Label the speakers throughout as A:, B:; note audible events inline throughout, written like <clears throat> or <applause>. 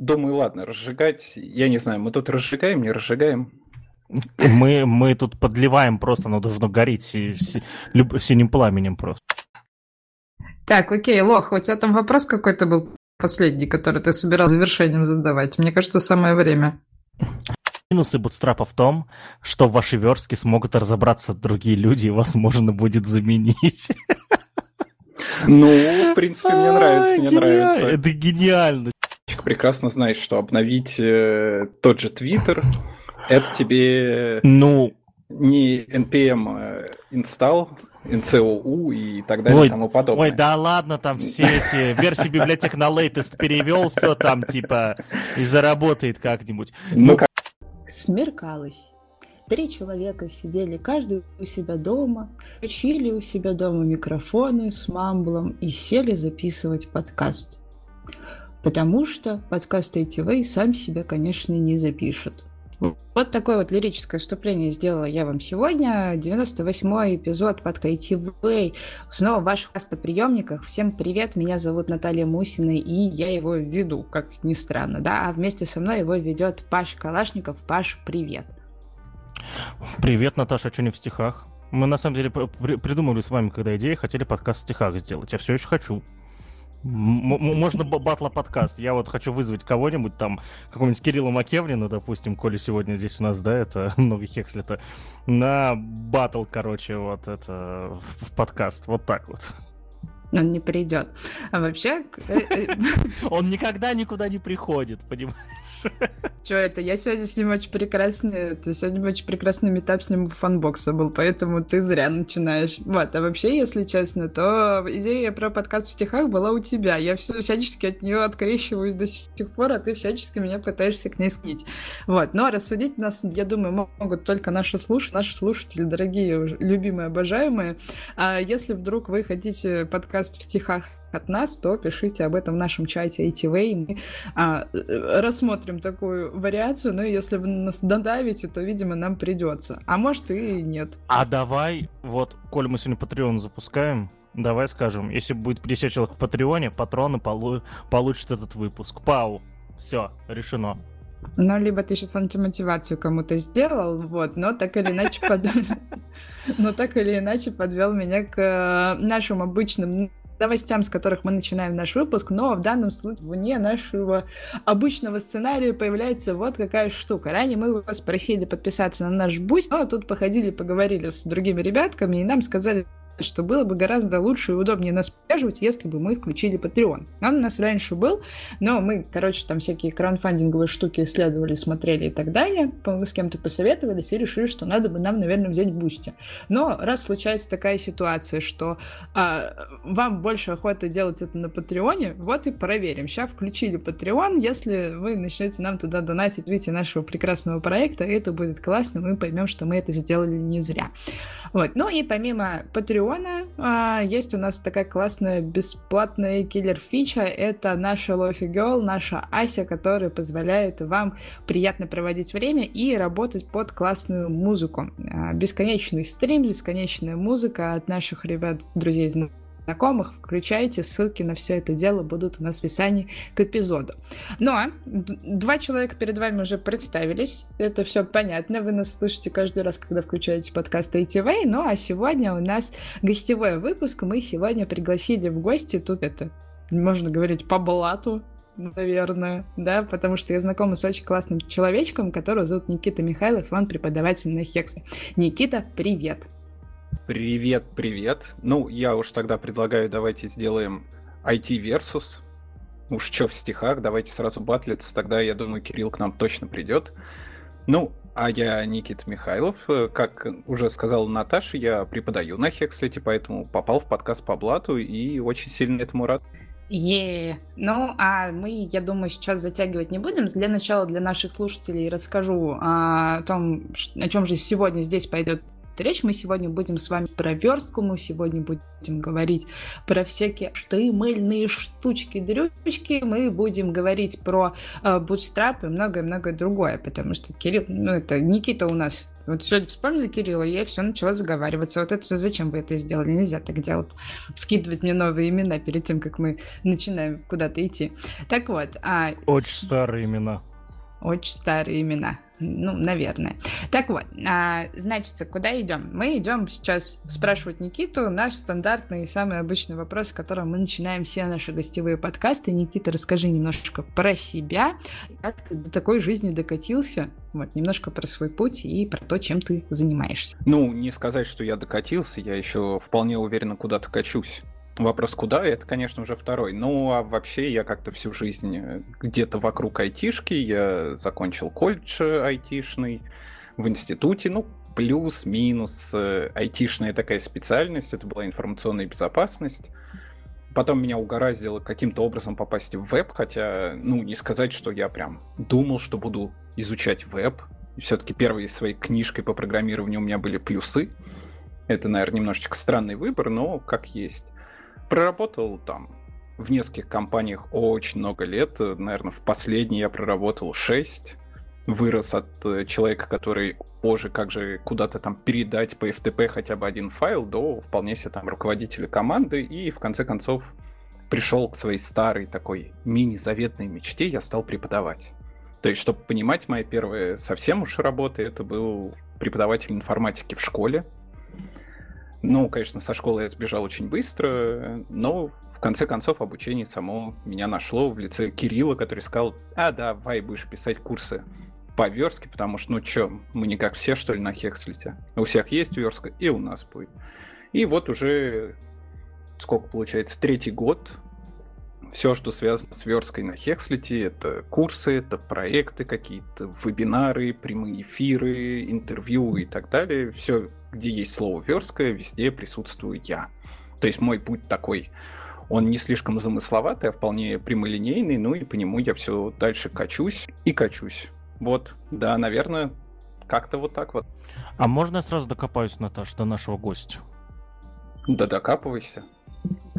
A: думаю, ладно, разжигать, я не знаю, мы тут разжигаем, не разжигаем?
B: Мы, мы тут подливаем просто, оно должно гореть си, си, люб, синим пламенем просто.
C: Так, окей, Лох, у тебя там вопрос какой-то был последний, который ты собирал завершением задавать. Мне кажется, самое время.
B: Минусы бутстрапа в том, что в вашей верстке смогут разобраться другие люди, и вас можно будет заменить.
A: Ну, в принципе, мне нравится, мне нравится.
B: Это гениально.
A: Прекрасно знает, что обновить э, тот же Твиттер, это тебе
B: ну,
A: не npm э, install, NCOU и так далее
B: ой,
A: и тому подобное.
B: Ой, да ладно, там все эти версии библиотек на latest перевел, все там типа и заработает как-нибудь.
A: Ну, как...
D: Смеркалось. Три человека сидели каждый у себя дома, включили у себя дома микрофоны с мамблом и сели записывать подкаст. Потому что подкаст ATV сам себя, конечно, не запишет. Вот такое вот лирическое вступление сделала я вам сегодня. 98-й эпизод подкаста ITV. Снова в ваших кастоприемниках. Всем привет, меня зовут Наталья Мусина, и я его веду, как ни странно, да, а вместе со мной его ведет Паш Калашников. Паш, привет.
B: Привет, Наташа, что не в стихах? Мы на самом деле придумали с вами, когда идея, хотели подкаст в стихах сделать. Я все еще хочу. Можно батла подкаст. Я вот хочу вызвать кого-нибудь там, какого-нибудь Кирилла Макевнина, допустим, коли сегодня здесь у нас, да, это <laughs> много хекслета, на батл, короче, вот это в подкаст. Вот так вот.
D: Он не придет. А вообще... Э, э, <laughs>
B: Он никогда никуда не приходит, понимаешь? <laughs>
D: Че это? Я сегодня с ним очень прекрасный... Ты сегодня очень прекрасный метап с ним в фанбокса был, поэтому ты зря начинаешь. Вот, а вообще, если честно, то идея про подкаст в стихах была у тебя. Я все, всячески от нее открещиваюсь до сих пор, а ты всячески меня пытаешься к ней скить. Вот, но рассудить нас, я думаю, могут только наши слушатели, наши слушатели, дорогие, любимые, обожаемые. А если вдруг вы хотите подкаст в стихах от нас, то пишите об этом в нашем чате ATV. Мы а, рассмотрим такую вариацию, но если вы нас додавите, то, видимо, нам придется. А может и нет.
B: А давай, вот, коль мы сегодня Patreon запускаем, давай скажем, если будет 50 человек в Патреоне, патроны полу получат этот выпуск. Пау. Все, решено.
D: Ну, либо ты сейчас антимотивацию кому-то сделал, вот, но так или иначе под... <laughs> но так или иначе подвел меня к э, нашим обычным новостям, с которых мы начинаем наш выпуск, но в данном случае вне нашего обычного сценария появляется вот какая штука. Ранее мы вас просили подписаться на наш Бусти, но тут походили, поговорили с другими ребятками, и нам сказали, что было бы гораздо лучше и удобнее нас поддерживать, если бы мы включили Patreon. Он у нас раньше был, но мы, короче, там всякие краудфандинговые штуки исследовали, смотрели и так далее, с кем-то посоветовались и решили, что надо бы нам, наверное, взять Бусти. Но раз случается такая ситуация, что а, вам больше охота делать это на Патреоне, вот и проверим. Сейчас включили Patreon, если вы начнете нам туда донатить, видите, нашего прекрасного проекта, это будет классно, мы поймем, что мы это сделали не зря. Вот. Ну и помимо Патреона а, есть у нас такая классная бесплатная киллер-фича. Это наша Лофи Girl, наша Ася, которая позволяет вам приятно проводить время и работать под классную музыку. А, бесконечный стрим, бесконечная музыка от наших ребят, друзей, знакомых, включайте, ссылки на все это дело будут у нас в описании к эпизоду. Но два человека перед вами уже представились, это все понятно, вы нас слышите каждый раз, когда включаете подкаст ATV, ну а сегодня у нас гостевой выпуск, мы сегодня пригласили в гости, тут это, можно говорить, по блату, наверное, да, потому что я знакома с очень классным человечком, которого зовут Никита Михайлов, он преподаватель на Хексе. Никита, привет!
A: Привет, привет. Ну, я уж тогда предлагаю, давайте сделаем IT versus. Уж что в стихах, давайте сразу батлиться, тогда, я думаю, Кирилл к нам точно придет. Ну, а я Никит Михайлов. Как уже сказала Наташа, я преподаю на Хекслете, поэтому попал в подкаст по блату и очень сильно этому рад.
D: Е, ну а мы, я думаю, сейчас затягивать не будем. Для начала для наших слушателей расскажу о том, о чем же сегодня здесь пойдет речь. Мы сегодня будем с вами про верстку, мы сегодня будем говорить про всякие штымыльные штучки, дрючки, мы будем говорить про э, и многое-многое другое, потому что Кирилл, ну это Никита у нас вот сегодня вспомнили Кирилла, и я все начала заговариваться. Вот это зачем вы это сделали? Нельзя так делать. Вкидывать мне новые имена перед тем, как мы начинаем куда-то идти. Так вот. А...
B: Очень старые имена.
D: Очень старые имена. Ну, наверное. Так вот, а, значит, куда идем? Мы идем сейчас спрашивать Никиту наш стандартный и самый обычный вопрос, с которого мы начинаем все наши гостевые подкасты. Никита, расскажи немножко про себя, как ты до такой жизни докатился, вот, немножко про свой путь и про то, чем ты занимаешься.
A: Ну, не сказать, что я докатился, я еще вполне уверенно куда-то качусь. Вопрос куда, это, конечно, уже второй. Ну, а вообще я как-то всю жизнь э, где-то вокруг айтишки. Я закончил колледж айтишный в институте. Ну, плюс-минус э, айтишная такая специальность. Это была информационная безопасность. Потом меня угораздило каким-то образом попасть в веб, хотя, ну, не сказать, что я прям думал, что буду изучать веб. Все-таки первой своей книжкой по программированию у меня были плюсы. Это, наверное, немножечко странный выбор, но как есть. Проработал там в нескольких компаниях очень много лет. Наверное, в последней я проработал 6. Вырос от э, человека, который позже как же куда-то там передать по FTP хотя бы один файл, до вполне себе там руководителя команды. И в конце концов пришел к своей старой такой мини-заветной мечте, я стал преподавать. То есть, чтобы понимать, моя первая совсем уж работа, это был преподаватель информатики в школе. Ну, конечно, со школы я сбежал очень быстро, но в конце концов обучение само меня нашло в лице Кирилла, который сказал, а, давай будешь писать курсы по верстке, потому что, ну чё, мы не как все, что ли, на Хекслите. У всех есть верстка, и у нас будет. И вот уже, сколько получается, третий год, все, что связано с версткой на Хекслите, это курсы, это проекты какие-то, вебинары, прямые эфиры, интервью и так далее. Все где есть слово версткое, везде присутствую я. То есть мой путь такой, он не слишком замысловатый, а вполне прямолинейный, ну и по нему я все дальше качусь и качусь. Вот, да, наверное, как-то вот так вот.
B: А можно я сразу докопаюсь, Наташ, до нашего гостя?
A: Да докапывайся.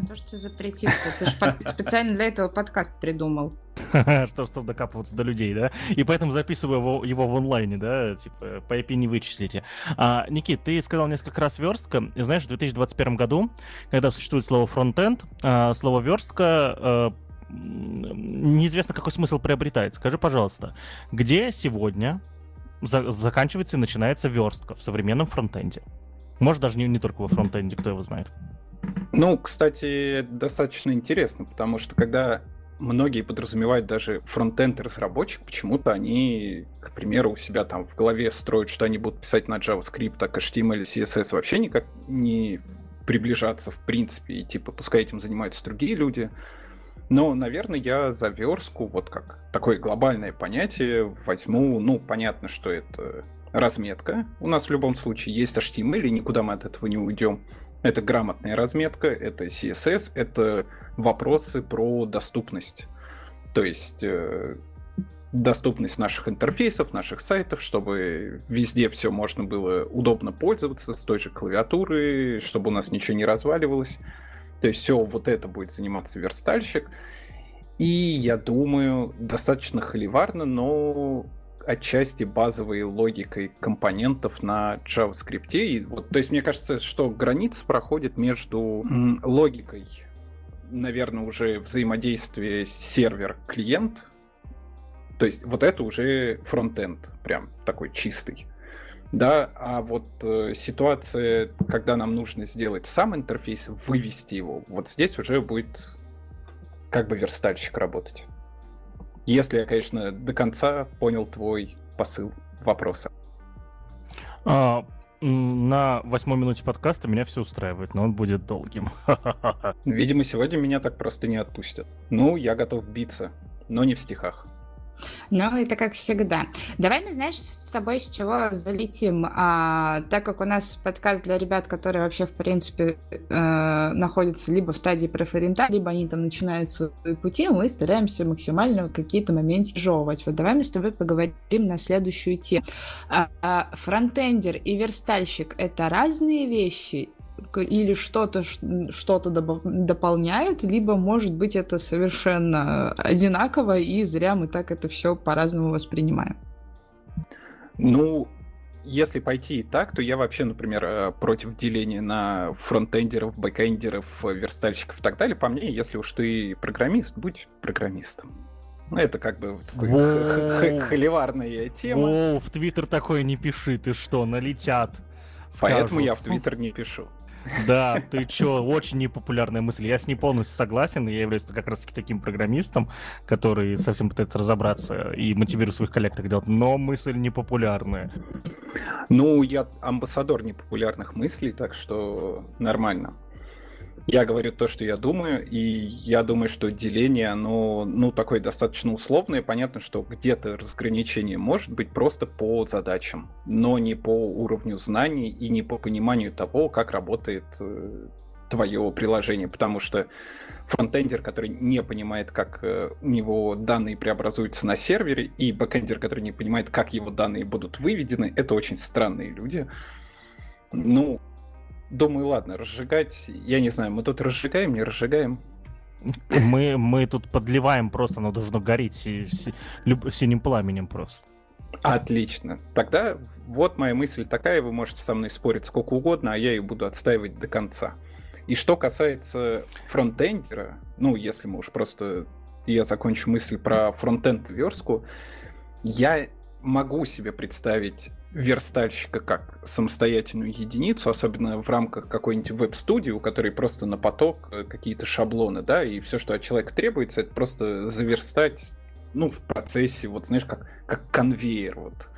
D: То, что ты запретил, ты же специально для этого подкаст придумал. <laughs>
B: Что, чтобы докапываться до людей, да? И поэтому записываю его, его в онлайне, да? Типа, по IP не вычислите. А, Никит, ты сказал несколько раз верстка. И знаешь, в 2021 году, когда существует слово фронтенд, а, слово верстка а, неизвестно, какой смысл приобретает. Скажи, пожалуйста, где сегодня за заканчивается и начинается верстка в современном фронтенде? Может, даже не, не только во фронтенде, кто его знает.
A: Ну, кстати, достаточно интересно, потому что когда многие подразумевают даже фронтенд разработчик, почему-то они, к примеру, у себя там в голове строят, что они будут писать на JavaScript, так HTML или CSS вообще никак не приближаться в принципе, и типа пускай этим занимаются другие люди. Но, наверное, я за верстку, вот как такое глобальное понятие, возьму, ну, понятно, что это разметка. У нас в любом случае есть HTML, и никуда мы от этого не уйдем. Это грамотная разметка, это CSS, это вопросы про доступность. То есть э, доступность наших интерфейсов, наших сайтов, чтобы везде все можно было удобно пользоваться с той же клавиатуры, чтобы у нас ничего не разваливалось. То есть все вот это будет заниматься верстальщик. И я думаю, достаточно холиварно, но отчасти базовой логикой компонентов на JavaScript. И вот, то есть мне кажется, что граница проходит между логикой, наверное, уже взаимодействия сервер-клиент. То есть вот это уже фронтенд, прям такой чистый. Да, а вот э, ситуация, когда нам нужно сделать сам интерфейс, вывести его, вот здесь уже будет как бы верстальщик работать. Если я, конечно, до конца понял твой посыл вопроса.
B: А, на восьмой минуте подкаста меня все устраивает, но он будет долгим. <laughs>
A: Видимо, сегодня меня так просто не отпустят. Ну, я готов биться, но не в стихах.
D: Ну, это как всегда. Давай мы, знаешь, с тобой с чего залетим. А, так как у нас подкаст для ребят, которые вообще, в принципе, э, находятся либо в стадии преферента, либо они там начинают свои пути, мы стараемся максимально какие-то моменты разжевывать. Вот давай мы с тобой поговорим на следующую тему. А, а, фронтендер и верстальщик — это разные вещи? Или что-то что-то дополняет, либо, может быть, это совершенно одинаково, и зря мы так это все по-разному воспринимаем.
A: Ну, если пойти и так, то я вообще, например, э, против деления на фронтендеров, бэкендеров, верстальщиков и так далее. По мне, если уж ты программист, будь программистом. Ну, это как бы холиварная тема.
B: О, в Твиттер такое не пиши, ты что, налетят.
A: Поэтому я в Твиттер не пишу.
B: Да, ты чё, очень непопулярная мысль. Я с ней полностью согласен. Я являюсь как раз таким программистом, который совсем пытается разобраться и мотивирует своих коллег так делать. Но мысль непопулярная.
A: Ну, я амбассадор непопулярных мыслей, так что нормально. Я говорю то, что я думаю, и я думаю, что деление, оно, ну, такое достаточно условное. Понятно, что где-то разграничение может быть просто по задачам, но не по уровню знаний и не по пониманию того, как работает э, твое приложение, потому что фронтендер, который не понимает, как э, у него данные преобразуются на сервере, и бэкендер, который не понимает, как его данные будут выведены, это очень странные люди. Ну, думаю, ладно, разжигать, я не знаю, мы тут разжигаем, не разжигаем.
B: Мы, мы тут подливаем просто, оно должно гореть си, си, люб, синим пламенем просто.
A: Отлично. Тогда вот моя мысль такая, вы можете со мной спорить сколько угодно, а я ее буду отстаивать до конца. И что касается фронтендера, ну, если мы уж просто... Я закончу мысль про фронтенд верстку, я могу себе представить верстальщика как самостоятельную единицу, особенно в рамках какой-нибудь веб-студии, у которой просто на поток э, какие-то шаблоны, да, и все, что от человека требуется, это просто заверстать, ну, в процессе, вот, знаешь, как, как конвейер, вот.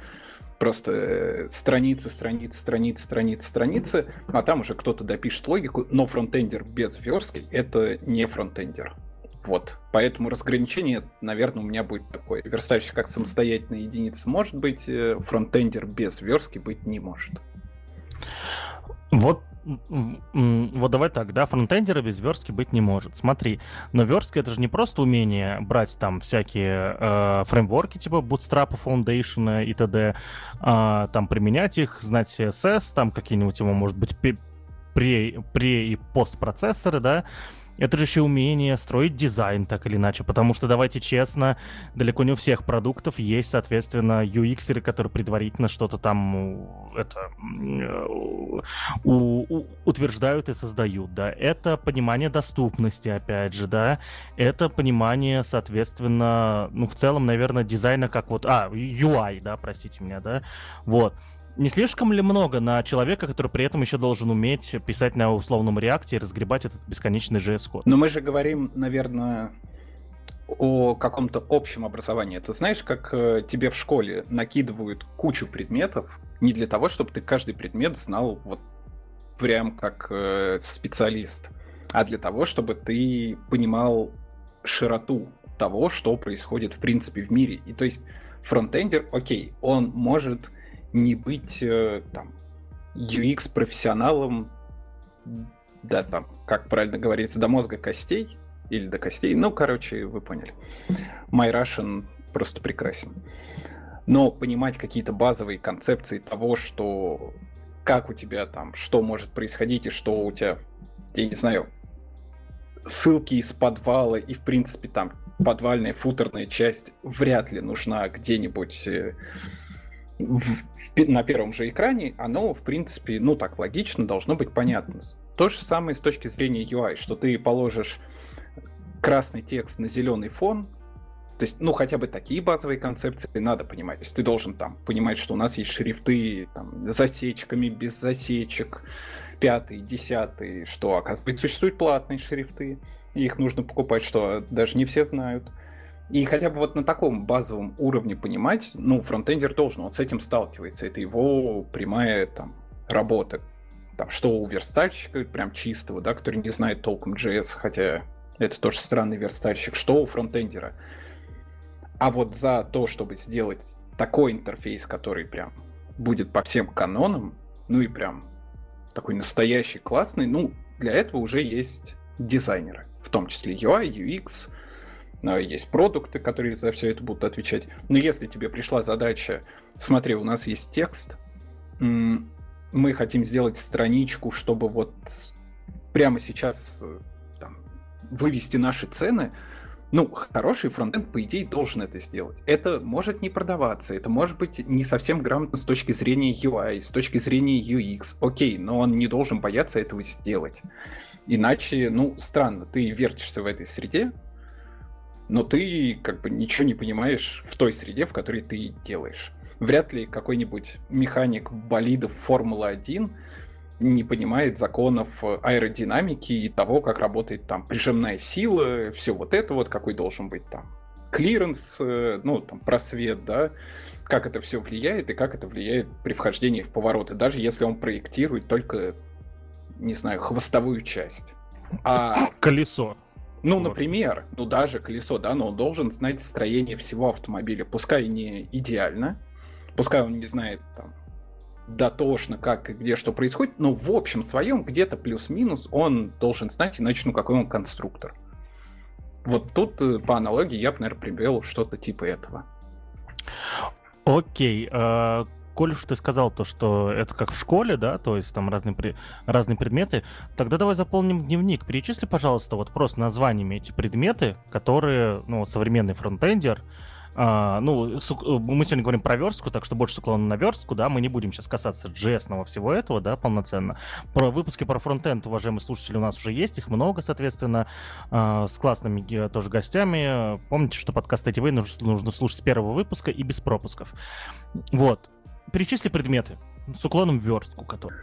A: Просто э, страницы, страницы, страницы, страницы, страницы, а там уже кто-то допишет логику, но фронтендер без верстки — это не фронтендер. Вот. Поэтому разграничение, наверное, у меня будет такое. Верстальщик как самостоятельная единица может быть, э, фронтендер без верстки быть не может.
B: Вот вот давай так, да, фронтендера без верстки быть не может. Смотри, но верстка это же не просто умение брать там всякие э, фреймворки типа Bootstrap, Foundation и т.д., э, там применять их, знать CSS, там какие-нибудь его, может быть, пре, пре и постпроцессоры, да, это же еще умение строить дизайн так или иначе, потому что, давайте честно, далеко не у всех продуктов есть, соответственно, UX, которые предварительно что-то там это, у, у, утверждают и создают, да. Это понимание доступности, опять же, да. Это понимание, соответственно, ну, в целом, наверное, дизайна как вот... А, UI, да, простите меня, да. Вот. Не слишком ли много на человека, который при этом еще должен уметь писать на условном реакте и разгребать этот бесконечный JS-код?
A: Но мы же говорим, наверное, о каком-то общем образовании. Ты знаешь, как э, тебе в школе накидывают кучу предметов не для того, чтобы ты каждый предмет знал вот прям как э, специалист, а для того, чтобы ты понимал широту того, что происходит в принципе в мире. И то есть фронтендер, окей, он может не быть э, там UX-профессионалом, да, там, как правильно говорится, до мозга костей или до костей. Ну, короче, вы поняли. My Russian просто прекрасен. Но понимать какие-то базовые концепции того, что как у тебя там, что может происходить и что у тебя, я не знаю, ссылки из подвала и, в принципе, там подвальная футерная часть вряд ли нужна где-нибудь э, на первом же экране, оно, в принципе, ну так логично, должно быть понятно. То же самое с точки зрения UI, что ты положишь красный текст на зеленый фон, то есть, ну, хотя бы такие базовые концепции надо понимать. То есть ты должен там понимать, что у нас есть шрифты там, с засечками, без засечек, пятый, десятый, что, оказывается, существуют платные шрифты, и их нужно покупать, что даже не все знают. И хотя бы вот на таком базовом уровне понимать, ну, фронтендер должен, он с этим сталкивается. Это его прямая там работа. Там, что у верстальщика, прям чистого, да, который не знает толком JS, хотя это тоже странный верстальщик, что у фронтендера. А вот за то, чтобы сделать такой интерфейс, который прям будет по всем канонам, ну и прям такой настоящий классный, ну, для этого уже есть дизайнеры, в том числе UI, UX, а, есть продукты, которые за все это будут отвечать. Но если тебе пришла задача, смотри, у нас есть текст, мы хотим сделать страничку, чтобы вот прямо сейчас э, там, вывести наши цены, ну, хороший фронтенд, по идее, должен это сделать. Это может не продаваться, это может быть не совсем грамотно с точки зрения UI, с точки зрения UX. Окей, но он не должен бояться этого сделать. Иначе, ну, странно, ты вертишься в этой среде, но ты как бы ничего не понимаешь в той среде, в которой ты делаешь. Вряд ли какой-нибудь механик болидов Формулы-1 не понимает законов аэродинамики и того, как работает там прижимная сила, все вот это вот, какой должен быть там клиренс, э, ну, там, просвет, да, как это все влияет и как это влияет при вхождении в повороты, даже если он проектирует только, не знаю, хвостовую часть.
B: А... Колесо.
A: Ну, вот. например, ну даже колесо, да, но он должен знать строение всего автомобиля, пускай не идеально, пускай он не знает там дотошно, как и где что происходит, но в общем своем где-то плюс-минус он должен знать, иначе ну какой он конструктор. Вот тут э, по аналогии я бы, наверное, привел что-то типа этого.
B: Окей. А, коль уж ты сказал то, что это как в школе, да, то есть там разные, разные предметы, тогда давай заполним дневник. Перечисли, пожалуйста, вот просто названиями эти предметы, которые, ну, современный фронтендер, а, ну, мы сегодня говорим про верстку, так что больше уклона на верстку, да, мы не будем сейчас касаться js всего этого, да, полноценно. Про выпуски про фронтенд, уважаемые слушатели, у нас уже есть, их много, соответственно, а, с классными тоже гостями. Помните, что подкаст ATV нужно, нужно слушать с первого выпуска и без пропусков. Вот. Перечисли предметы с уклоном в верстку, который.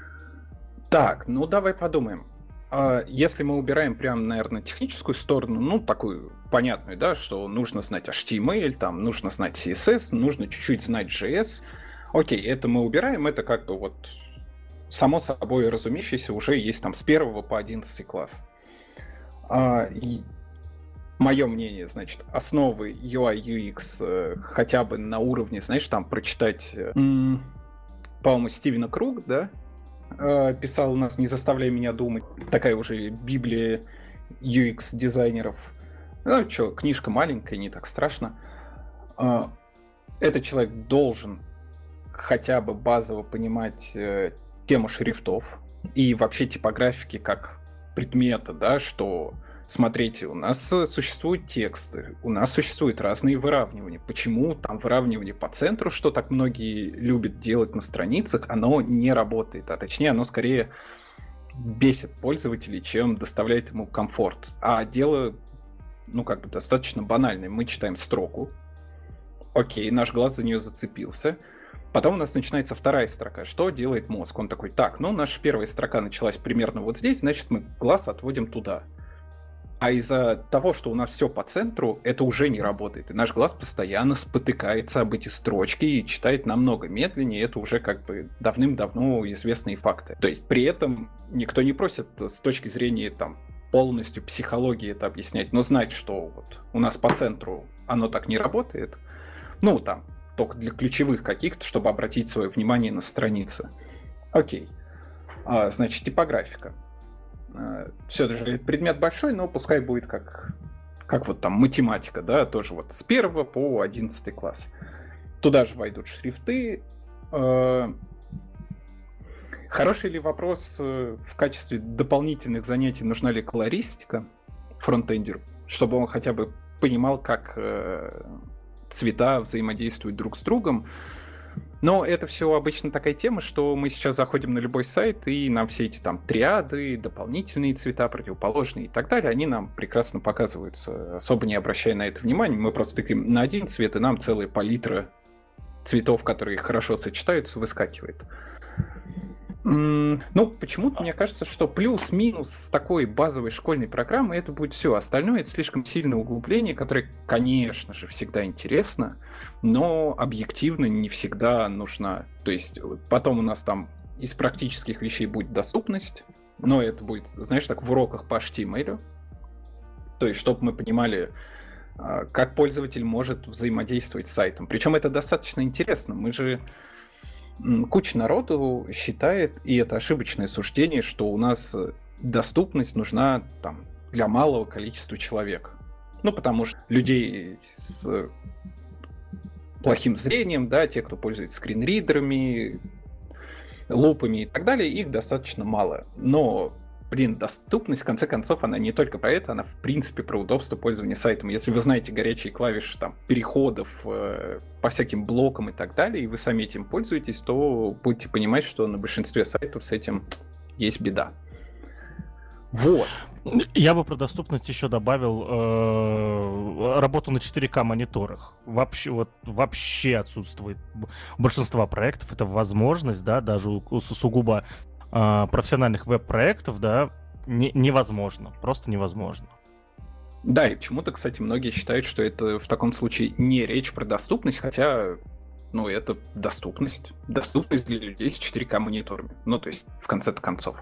A: Так, ну давай подумаем. А, если мы убираем прям, наверное, техническую сторону, ну, такую понятную, да, что нужно знать HTML, там, нужно знать CSS, нужно чуть-чуть знать JS. Окей, это мы убираем, это как бы вот само собой разумеющееся уже есть там с первого по 11 класс. Мое мнение, значит, основы UI, UX э, хотя бы на уровне, знаешь, там прочитать, э, по-моему, Стивена Круг, да, э, писал у нас «Не заставляй меня думать». Такая уже библия UX-дизайнеров. Ну, что, книжка маленькая, не так страшно. Этот человек должен хотя бы базово понимать тему шрифтов и вообще типографики как предмета, да, что Смотрите, у нас э, существуют тексты, у нас существуют разные выравнивания. Почему там выравнивание по центру, что так многие любят делать на страницах, оно не работает, а точнее оно скорее бесит пользователей, чем доставляет ему комфорт. А дело, ну как бы достаточно банальное. Мы читаем строку, окей, наш глаз за нее зацепился, Потом у нас начинается вторая строка. Что делает мозг? Он такой, так, ну, наша первая строка началась примерно вот здесь, значит, мы глаз отводим туда. А из-за того, что у нас все по центру, это уже не работает. И наш глаз постоянно спотыкается об эти строчки и читает намного медленнее. Это уже как бы давным-давно известные факты. То есть при этом никто не просит с точки зрения там полностью психологии это объяснять, но знать, что вот у нас по центру оно так не работает, ну там только для ключевых каких-то, чтобы обратить свое внимание на страницы. Окей. А, значит, типографика. Э, Все же предмет большой, но пускай будет как, как вот там математика, да, тоже вот с первого по одиннадцатый класс. Туда же войдут шрифты. Э, хороший ли вопрос э, в качестве дополнительных занятий, нужна ли колористика фронтендеру, чтобы он хотя бы понимал, как цвета взаимодействуют друг с другом, но это все обычно такая тема, что мы сейчас заходим на любой сайт, и нам все эти там триады, дополнительные цвета, противоположные и так далее, они нам прекрасно показываются, особо не обращая на это внимания. Мы просто тыкаем на один цвет, и нам целая палитра цветов, которые хорошо сочетаются, выскакивает. Ну, почему-то мне кажется, что плюс-минус такой базовой школьной программы это будет все. Остальное это слишком сильное углубление, которое, конечно же, всегда интересно, но объективно не всегда нужна. То есть потом у нас там из практических вещей будет доступность, но это будет, знаешь, так в уроках по HTML. То есть, чтобы мы понимали, а, как пользователь может взаимодействовать с сайтом. Причем это достаточно интересно. Мы же куча народу считает, и это ошибочное суждение, что у нас доступность нужна там, для малого количества человек. Ну, потому что людей с плохим зрением, да, те, кто пользуется скринридерами, лупами и так далее, их достаточно мало. Но, блин, доступность, в конце концов, она не только про это, она в принципе про удобство пользования сайтом. Если вы знаете горячие клавиши там переходов э, по всяким блокам и так далее, и вы сами этим пользуетесь, то будете понимать, что на большинстве сайтов с этим есть беда. Вот.
B: Я бы про доступность еще добавил э, работу на 4К мониторах. Вообще, вот, вообще отсутствует у большинства проектов. Это возможность, да, даже у, у сугубо э, профессиональных веб-проектов, да, не, невозможно. Просто невозможно.
A: Да, и почему-то, кстати, многие считают, что это в таком случае не речь про доступность, хотя ну, это доступность. Доступность для людей с 4К мониторами. Ну, то есть, в конце-то концов.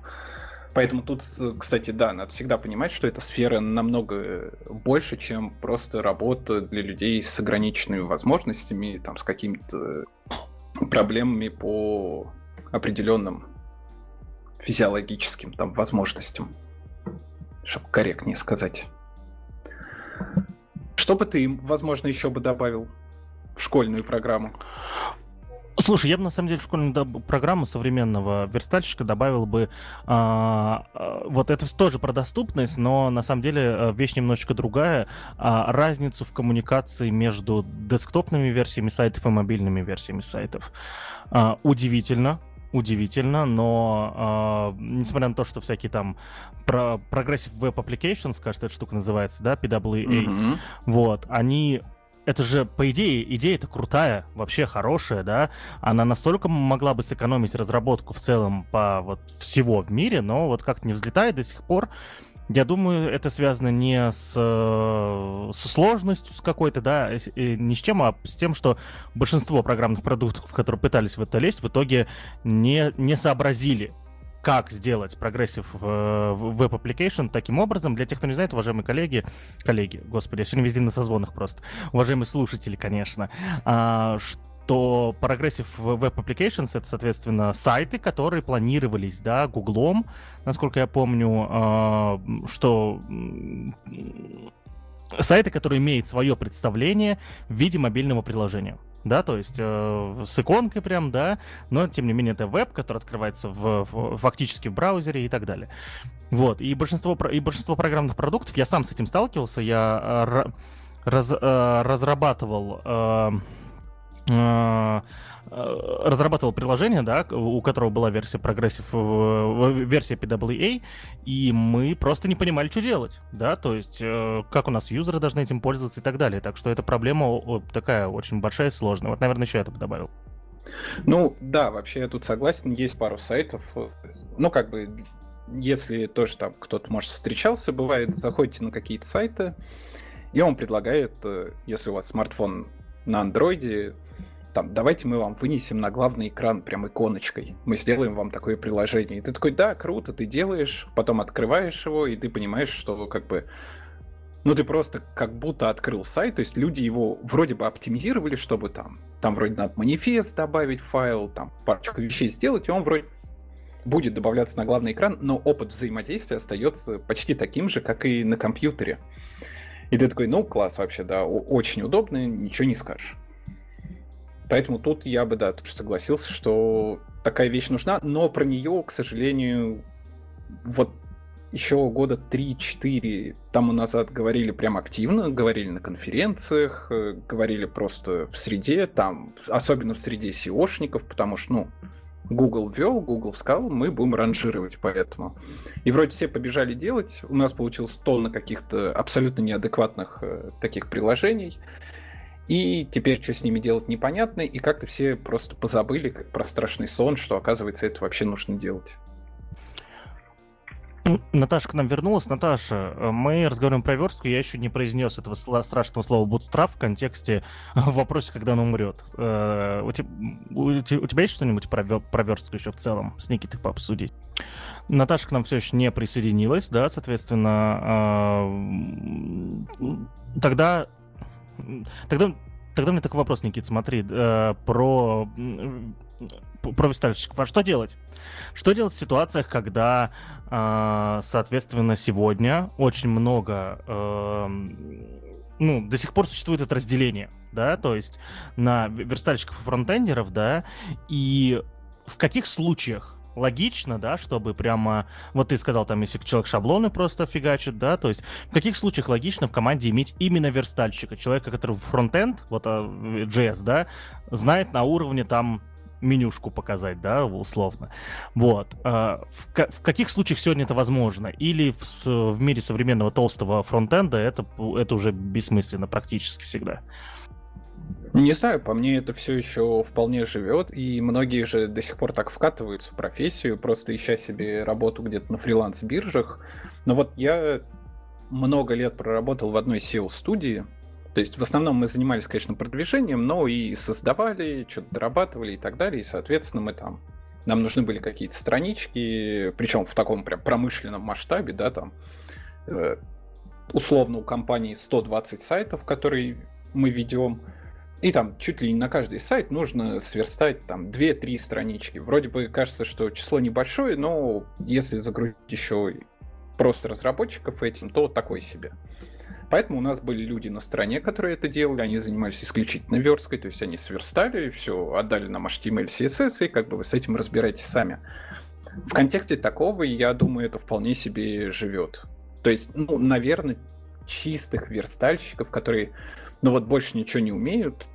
A: Поэтому тут, кстати, да, надо всегда понимать, что эта сфера намного больше, чем просто работа для людей с ограниченными возможностями, там, с какими-то проблемами по определенным физиологическим там возможностям, чтобы корректнее сказать. Что бы ты, возможно, еще бы добавил в школьную программу?
B: Слушай, я бы на самом деле в школьную программу современного верстальщика добавил бы а, а, вот это тоже про доступность, но на самом деле э, вещь немножечко другая. А, разницу в коммуникации между десктопными версиями сайтов и мобильными версиями сайтов. А, удивительно, удивительно, но э, несмотря на то, что всякие там про Progressive Web Applications, кажется, эта штука называется, да, PWA, mm-hmm. вот, они это же, по идее, идея-то крутая, вообще хорошая, да, она настолько могла бы сэкономить разработку в целом по вот всего в мире, но вот как-то не взлетает до сих пор. Я думаю, это связано не с, со сложностью с какой-то, да, ни с чем, а с тем, что большинство программных продуктов, которые пытались в это лезть, в итоге не, не сообразили, как сделать progressive э, web application таким образом. Для тех, кто не знает, уважаемые коллеги, коллеги, господи, я сегодня везде на созвонах просто, уважаемые слушатели, конечно, а, что Progressive Web Applications это, соответственно, сайты, которые планировались, да, Гуглом, насколько я помню, а, что сайты, которые имеют свое представление в виде мобильного приложения да, то есть э, с иконкой прям, да, но тем не менее это веб, который открывается в, в, фактически в браузере и так далее. Вот, и большинство, и большинство программных продуктов, я сам с этим сталкивался, я э, раз, э, разрабатывал э, разрабатывал приложение, да, у которого была версия Progressive, версия PWA, и мы просто не понимали, что делать, да, то есть э, как у нас юзеры должны этим пользоваться и так далее. Так что эта проблема такая очень большая и сложная. Вот, наверное, еще это бы добавил.
A: Ну, да, вообще я тут согласен, есть пару сайтов, ну, как бы, если тоже там кто-то, может, встречался, бывает, заходите на какие-то сайты, и он предлагает, э, если у вас смартфон на андроиде, там, давайте мы вам вынесем на главный экран прям иконочкой. Мы сделаем вам такое приложение. И ты такой, да, круто, ты делаешь, потом открываешь его, и ты понимаешь, что как бы ну, ты просто как будто открыл сайт, то есть люди его вроде бы оптимизировали, чтобы там, там вроде надо манифест добавить файл, там парочку вещей сделать, и он вроде будет добавляться на главный экран, но опыт взаимодействия остается почти таким же, как и на компьютере. И ты такой, ну, класс вообще, да, очень удобно, ничего не скажешь. Поэтому тут я бы, да, тоже согласился, что такая вещь нужна, но про нее, к сожалению, вот еще года 3-4 тому назад говорили прям активно, говорили на конференциях, э, говорили просто в среде, там, особенно в среде SEOшников, потому что, ну, Google ввел, Google сказал, мы будем ранжировать поэтому. И вроде все побежали делать, у нас получилось тонна каких-то абсолютно неадекватных э, таких приложений, и теперь что с ними делать непонятно, и как-то все просто позабыли про страшный сон, что, оказывается, это вообще нужно делать.
B: Наташа к нам вернулась. Наташа, мы разговариваем про верстку. Я еще не произнес этого страшного слова bootstrap в контексте в вопросе, когда он умрет. Э, у, тебя, есть что-нибудь про, верстку еще в целом с Никитой пообсудить? Наташа к нам все еще не присоединилась, да, соответственно. Тогда тогда, тогда у меня такой вопрос, Никит, смотри, э, про про верстальщиков. А что делать? Что делать в ситуациях, когда, э, соответственно, сегодня очень много, э, ну, до сих пор существует это разделение, да, то есть на верстальщиков и фронтендеров, да, и в каких случаях логично, да, чтобы прямо, вот ты сказал, там, если человек шаблоны просто фигачит, да, то есть в каких случаях логично в команде иметь именно верстальщика, человека, который фронтенд, вот JS, да, знает на уровне там менюшку показать, да, условно. Вот. А, в, в каких случаях сегодня это возможно? Или в, в мире современного толстого фронтенда это, это уже бессмысленно практически всегда?
A: Не знаю, по мне это все еще вполне живет, и многие же до сих пор так вкатываются в профессию, просто ища себе работу где-то на фриланс-биржах. Но вот я много лет проработал в одной SEO-студии, то есть в основном мы занимались, конечно, продвижением, но и создавали, что-то дорабатывали и так далее. И, соответственно, мы там нам нужны были какие-то странички, причем в таком прям промышленном масштабе, да, там э, условно у компании 120 сайтов, которые мы ведем, и там чуть ли не на каждый сайт нужно сверстать там 2-3 странички. Вроде бы кажется, что число небольшое, но если загрузить еще просто разработчиков этим, то такой себе. Поэтому у нас были люди на стороне, которые это делали, они занимались исключительно версткой, то есть они сверстали, все, отдали нам HTML, CSS, и как бы вы с этим разбираетесь сами. В контексте такого, я думаю, это вполне себе живет. То есть, ну, наверное, чистых верстальщиков, которые, ну вот больше ничего не умеют,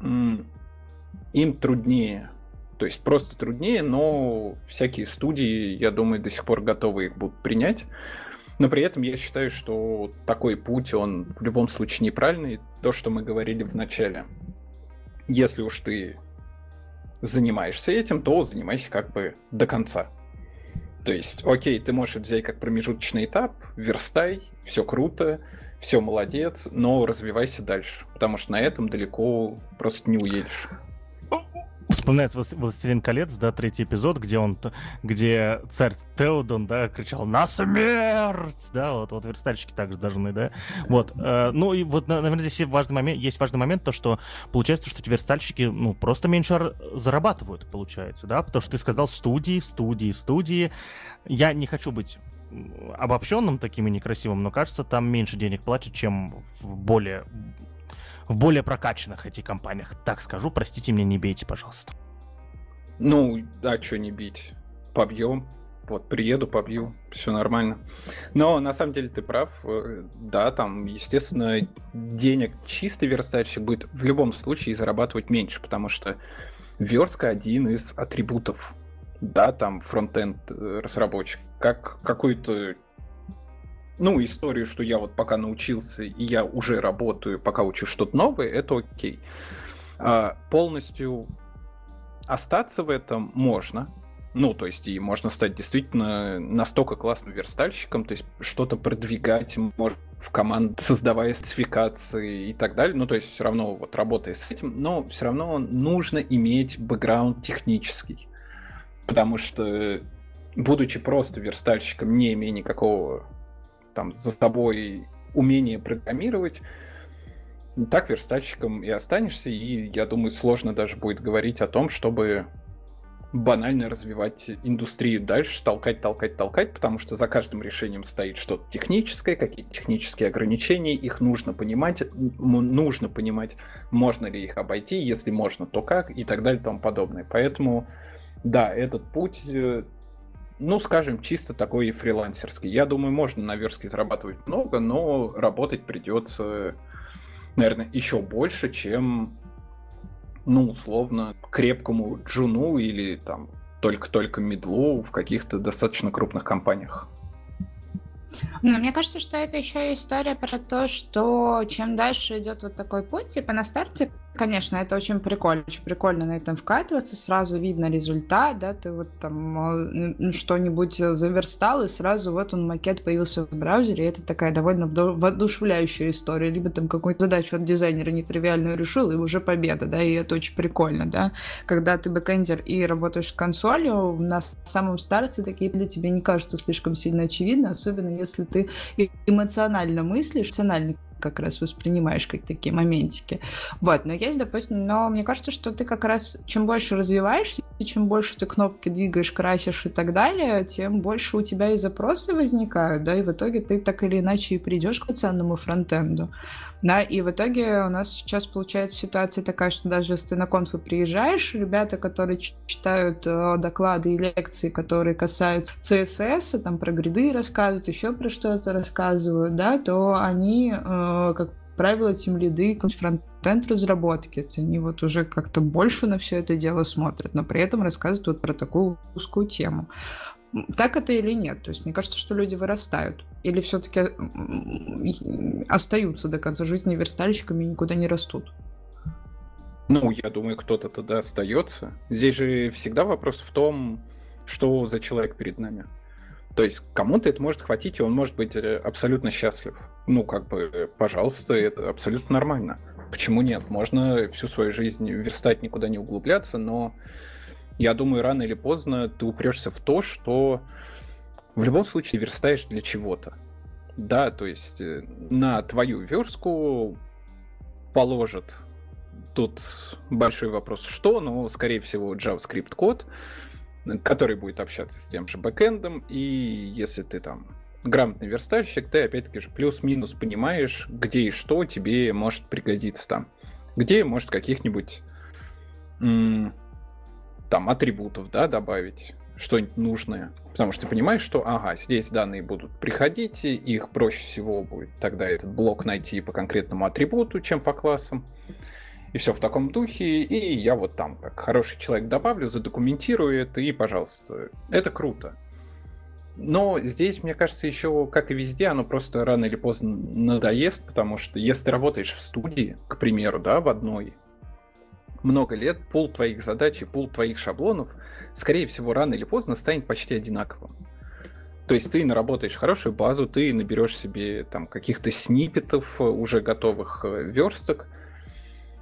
A: им труднее. То есть просто труднее, но всякие студии, я думаю, до сих пор готовы их будут принять. Но при этом я считаю, что такой путь, он в любом случае неправильный. То, что мы говорили в начале. Если уж ты занимаешься этим, то занимайся как бы до конца. То есть, окей, ты можешь взять как промежуточный этап, верстай, все круто, все молодец, но развивайся дальше, потому что на этом далеко просто не уедешь.
B: Вспоминается «Властелин колец», да, третий эпизод, где он, где царь Теодон, да, кричал «На смерть!» Да, вот, вот верстальщики также должны, да. Вот, э, ну и вот, наверное, здесь важный момент, есть важный момент, то, что получается, что эти верстальщики, ну, просто меньше зарабатывают, получается, да, потому что ты сказал студии, студии, студии. Я не хочу быть обобщенным таким и некрасивым, но кажется, там меньше денег платят, чем в более в более прокачанных этих компаниях. Так скажу, простите меня, не бейте, пожалуйста.
A: Ну, а что не бить? Побьем. Вот, приеду, побью, все нормально. Но на самом деле ты прав. Э, да, там, естественно, денег чистый верстальщик будет в любом случае зарабатывать меньше, потому что верстка один из атрибутов. Да, там фронтенд э, разработчик. Как какой-то ну, историю, что я вот пока научился, и я уже работаю, пока учу что-то новое, это окей. А, полностью остаться в этом можно. Ну, то есть, и можно стать действительно настолько классным верстальщиком, то есть что-то продвигать, может, в команд, создавая спецификации и так далее. Ну, то есть, все равно вот работая с этим, но все равно нужно иметь бэкграунд технический. Потому что, будучи просто верстальщиком, не имея никакого там за собой умение программировать, так верстальщиком и останешься, и я думаю, сложно даже будет говорить о том, чтобы банально развивать индустрию дальше, толкать, толкать, толкать, потому что за каждым решением стоит что-то техническое, какие-то технические ограничения, их нужно понимать, нужно понимать, можно ли их обойти, если можно, то как, и так далее и тому подобное. Поэтому, да, этот путь э, ну, скажем, чисто такой фрилансерский. Я думаю, можно на верстке зарабатывать много, но работать придется, наверное, еще больше, чем, ну, условно, крепкому джуну или там только-только медлу в каких-то достаточно крупных компаниях.
D: Но мне кажется, что это еще история про то, что чем дальше идет вот такой путь, типа на старте Конечно, это очень прикольно, очень прикольно на этом вкатываться, сразу видно результат, да, ты вот там что-нибудь заверстал, и сразу вот он, макет появился в браузере, и это такая довольно воодушевляющая история, либо там какую-то задачу от дизайнера нетривиальную решил, и уже победа, да, и это очень прикольно, да, когда ты бэкэндер и работаешь с консолью, на самом старте такие для тебя не кажутся слишком сильно очевидны, особенно если ты эмоционально мыслишь, эмоциональный как раз воспринимаешь как такие моментики. Вот, но есть, допустим, но мне кажется, что ты как раз, чем больше развиваешься, чем больше ты кнопки двигаешь, красишь и так далее, тем больше у тебя и запросы возникают, да, и в итоге ты так или иначе и придешь к ценному фронтенду. Да, и в итоге у нас сейчас получается ситуация такая, что даже если ты на конфы приезжаешь, ребята, которые читают э, доклады и лекции, которые касаются CSS, там про гриды рассказывают, еще про что-то рассказывают, да, то они, э, как правило, тем лиды фронтенд разработки. Они вот уже как-то больше на все это дело смотрят, но при этом рассказывают вот про такую узкую тему. Так это или нет? То есть мне кажется, что люди вырастают. Или все-таки остаются до конца жизни верстальщиками и никуда не растут?
A: Ну, я думаю, кто-то тогда остается. Здесь же всегда вопрос в том, что за человек перед нами. То есть кому-то это может хватить, и он может быть э, абсолютно счастлив. Ну, как бы, пожалуйста, это абсолютно нормально. Почему нет? Можно всю свою жизнь верстать, никуда не углубляться, но я думаю, рано или поздно ты упрешься в то, что в любом случае верстаешь для чего-то. Да, то есть э, на твою верстку положат тут большой вопрос, что, но, скорее всего, JavaScript код, который будет общаться с тем же бэкэндом, и если ты там грамотный верстальщик, ты опять-таки же плюс-минус понимаешь, где и что тебе может пригодиться там. Где может каких-нибудь там атрибутов, да, добавить, что-нибудь нужное. Потому что ты понимаешь, что, ага, здесь данные будут приходить, и их проще всего будет тогда этот блок найти по конкретному атрибуту, чем по классам. И все в таком духе, и я вот там, как хороший человек, добавлю, задокументирую это, и, пожалуйста, это круто. Но здесь, мне кажется, еще, как и везде, оно просто рано или поздно надоест, потому что если ты работаешь в студии, к примеру, да, в одной, много лет пул твоих задач и пул твоих шаблонов, скорее всего, рано или поздно станет почти одинаковым. То есть ты наработаешь хорошую базу, ты наберешь себе там каких-то сниппетов, э, уже готовых э, версток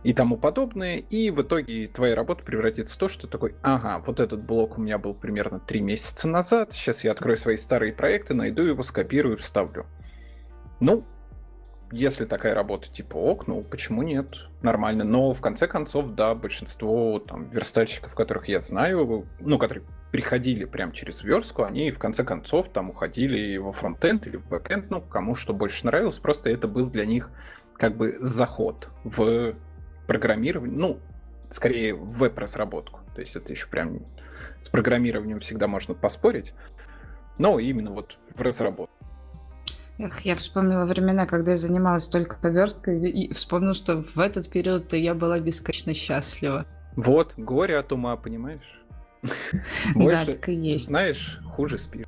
A: и тому подобное, и в итоге твоя работа превратится в то, что такой, ага, вот этот блок у меня был примерно три месяца назад, сейчас я открою свои старые проекты, найду его, скопирую, вставлю. Ну, если такая работа типа ок, ну почему нет? Нормально. Но в конце концов, да, большинство там верстальщиков, которых я знаю, ну, которые приходили прям через верстку, они в конце концов там уходили во фронтенд или в бэкенд, ну, кому что больше нравилось, просто это был для них как бы заход в программирование, ну, скорее в веб-разработку. То есть это еще прям с программированием всегда можно поспорить, но именно вот в разработку.
D: Эх, я вспомнила времена, когда я занималась только версткой, и вспомнила, что в этот период я была бесконечно счастлива.
A: Вот, горе от ума, понимаешь? <laughs>
D: Больше, да, так и есть.
A: знаешь, хуже спишь.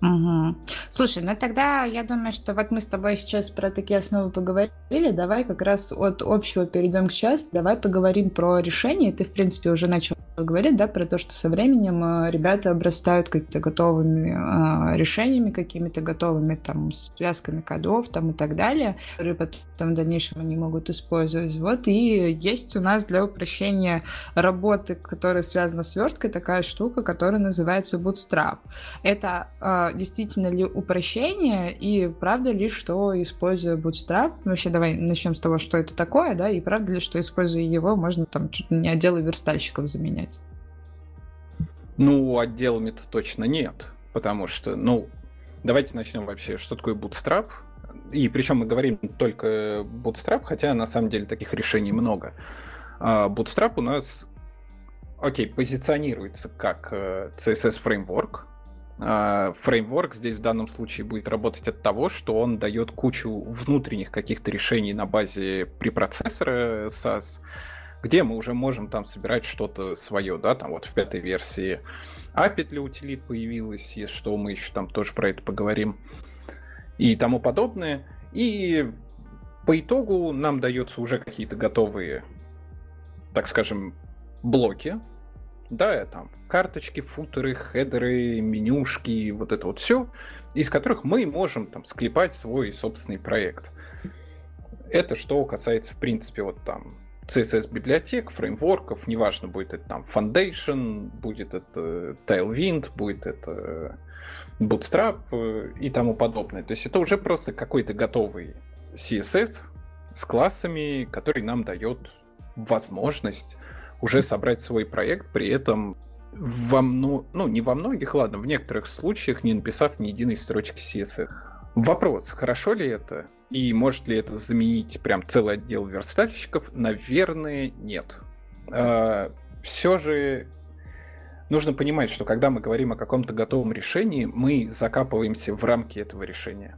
D: Угу. Слушай, ну тогда я думаю, что вот мы с тобой сейчас про такие основы поговорили. Давай как раз от общего перейдем к части. Давай поговорим про решение. Ты, в принципе, уже начал говорить, да, про то, что со временем э, ребята обрастают какими-то готовыми э, решениями, какими-то готовыми там связками кодов там и так далее, которые потом в дальнейшем они могут использовать. Вот и есть у нас для упрощения работы, которая связана с версткой, такая штука, которая называется Bootstrap. Это э, действительно ли упрощение, и правда ли, что используя Bootstrap, вообще давай начнем с того, что это такое, да, и правда ли, что используя его, можно там чуть не отделы верстальщиков заменять?
A: Ну, отделами-то точно нет, потому что, ну, давайте начнем вообще, что такое Bootstrap, и причем мы говорим только Bootstrap, хотя на самом деле таких решений много. А Bootstrap у нас, окей, позиционируется как э, CSS фреймворк, а, фреймворк здесь в данном случае будет работать от того, что он дает кучу внутренних каких-то решений на базе препроцессора SAS, где мы уже можем там собирать что-то свое, да, там вот в пятой версии API для утилит появилась, и что мы еще там тоже про это поговорим, и тому подобное. И по итогу нам дается уже какие-то готовые, так скажем, блоки, да, там карточки, футеры, хедеры, менюшки, вот это вот все, из которых мы можем там склепать свой собственный проект. Это что касается, в принципе, вот там CSS-библиотек, фреймворков, неважно, будет это там Foundation, будет это Tailwind, будет это Bootstrap э, и тому подобное. То есть это уже просто какой-то готовый CSS с классами, который нам дает возможность уже собрать свой проект, при этом во мно... ну, не во многих, ладно, в некоторых случаях не написав ни единой строчки CSS. Вопрос, хорошо ли это? И может ли это заменить прям целый отдел верстальщиков? Наверное, нет. А, все же нужно понимать, что когда мы говорим о каком-то готовом решении, мы закапываемся в рамки этого решения.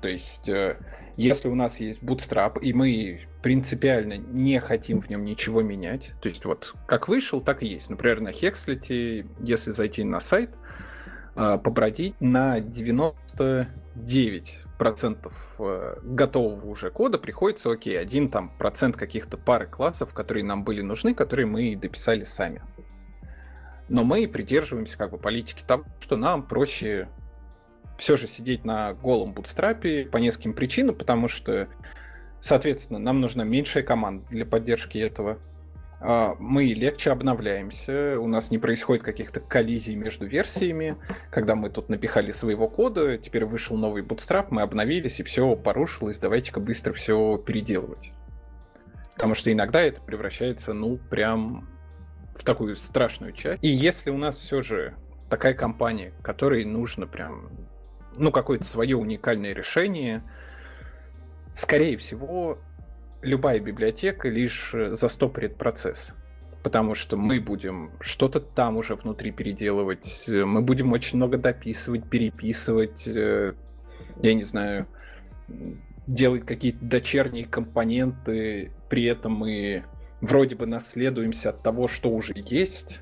A: То есть, э, если у нас есть Bootstrap, и мы принципиально не хотим в нем ничего менять, то есть вот как вышел, так и есть. Например, на Hexlet, если зайти на сайт, э, побродить на 99 процентов э, готового уже кода приходится, окей, один там процент каких-то пары классов, которые нам были нужны, которые мы дописали сами. Но мы придерживаемся как бы политики того, что нам проще все же сидеть на голом бутстрапе по нескольким причинам, потому что, соответственно, нам нужна меньшая команда для поддержки этого. А, мы легче обновляемся, у нас не происходит каких-то коллизий между версиями. Когда мы тут напихали своего кода, теперь вышел новый Bootstrap, мы обновились, и все порушилось, давайте-ка быстро все переделывать. Потому что иногда это превращается, ну, прям в такую страшную часть. И если у нас все же такая компания, которой нужно прям, ну, какое-то свое уникальное решение, скорее всего, любая библиотека лишь э, застопорит процесс. Потому что мы будем что-то там уже внутри переделывать, э, мы будем очень много дописывать, переписывать, э, я не знаю, делать какие-то дочерние компоненты, при этом мы вроде бы наследуемся от того, что уже есть,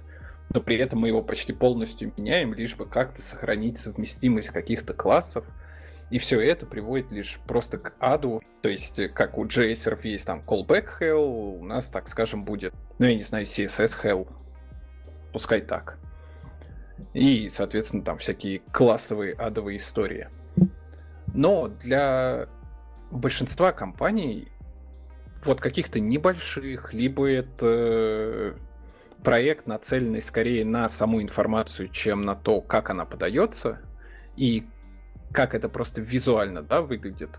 A: но при этом мы его почти полностью меняем, лишь бы как-то сохранить совместимость каких-то классов. И все это приводит лишь просто к аду. То есть, э, как у JS есть там callback hell, у нас, так скажем, будет, ну, я не знаю, CSS hell. Пускай так. И, соответственно, там всякие классовые адовые истории. Но для большинства компаний, вот каких-то небольших, либо это проект, нацеленный скорее на саму информацию, чем на то, как она подается, и как это просто визуально, да, выглядит.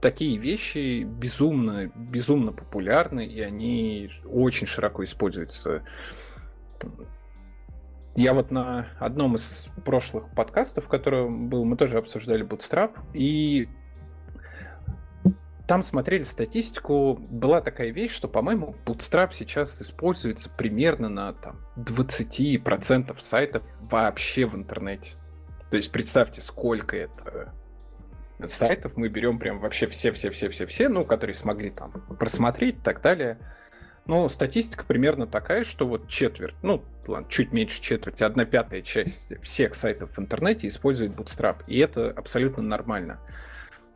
A: Такие вещи безумно, безумно популярны, и они очень широко используются. Я вот на одном из прошлых подкастов, который был, мы тоже обсуждали Bootstrap, и там смотрели статистику, была такая вещь, что, по-моему, Bootstrap сейчас используется примерно на там, 20% сайтов вообще в интернете. То есть представьте, сколько это сайтов мы берем прям вообще все-все-все-все-все, ну, которые смогли там просмотреть и так далее. Но статистика примерно такая, что вот четверть, ну, ладно, чуть меньше четверти, одна пятая часть всех сайтов в интернете использует Bootstrap, и это абсолютно нормально.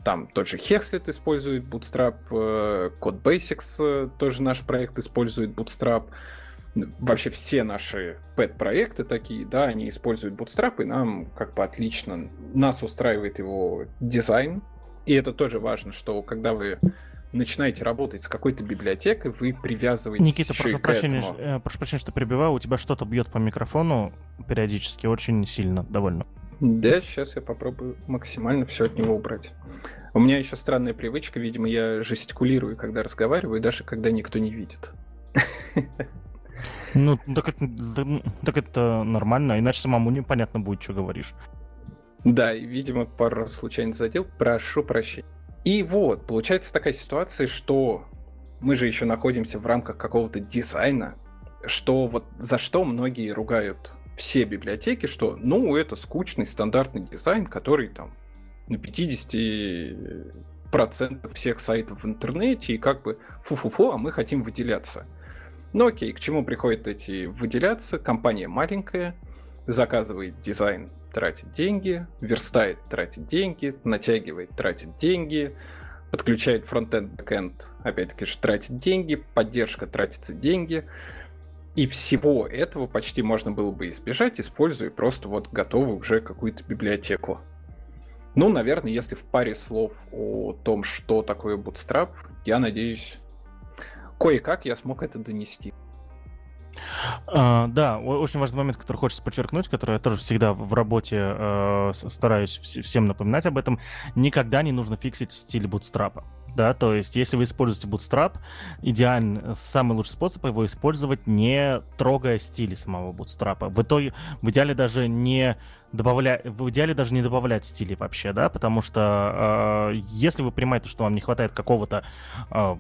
A: Там тот же Hexlet использует Bootstrap, э, Code Basics э, тоже наш проект использует Bootstrap вообще все наши pet-проекты такие, да, они используют Bootstrap, и нам как бы отлично, нас устраивает его дизайн. И это тоже важно, что когда вы начинаете работать с какой-то библиотекой, вы привязываетесь
B: Никита, прошу прощения, этому. Э, прошу прощения, что перебиваю, у тебя что-то бьет по микрофону периодически, очень сильно, довольно.
A: Да, сейчас я попробую максимально все от него убрать. У меня еще странная привычка, видимо, я жестикулирую, когда разговариваю, даже когда никто не видит. <laughs>
B: Ну, так это, так это нормально, иначе самому непонятно будет, что говоришь.
A: Да, и, видимо, пару раз случайно задел. Прошу прощения. И вот, получается такая ситуация, что мы же еще находимся в рамках какого-то дизайна, что вот за что многие ругают все библиотеки, что, ну, это скучный стандартный дизайн, который там на 50% всех сайтов в интернете, и как бы фу-фу-фу, а мы хотим выделяться. Ну окей, к чему приходят эти выделяться? Компания маленькая, заказывает дизайн, тратит деньги, верстает, тратит деньги, натягивает, тратит деньги, подключает фронтенд, бэкенд, опять-таки же тратит деньги, поддержка тратится деньги. И всего этого почти можно было бы избежать, используя просто вот готовую уже какую-то библиотеку. Ну, наверное, если в паре слов о том, что такое Bootstrap, я надеюсь, кое-как я смог это донести.
B: А, да, очень важный момент, который хочется подчеркнуть, который я тоже всегда в работе э, стараюсь вс- всем напоминать об этом. Никогда не нужно фиксить стиль бутстрапа. да, то есть если вы используете Bootstrap, идеальный, самый лучший способ его использовать, не трогая стили самого Bootstrap. В итоге, в идеале даже не добавлять, в идеале даже не добавлять стили вообще, да, потому что э, если вы понимаете, что вам не хватает какого-то э,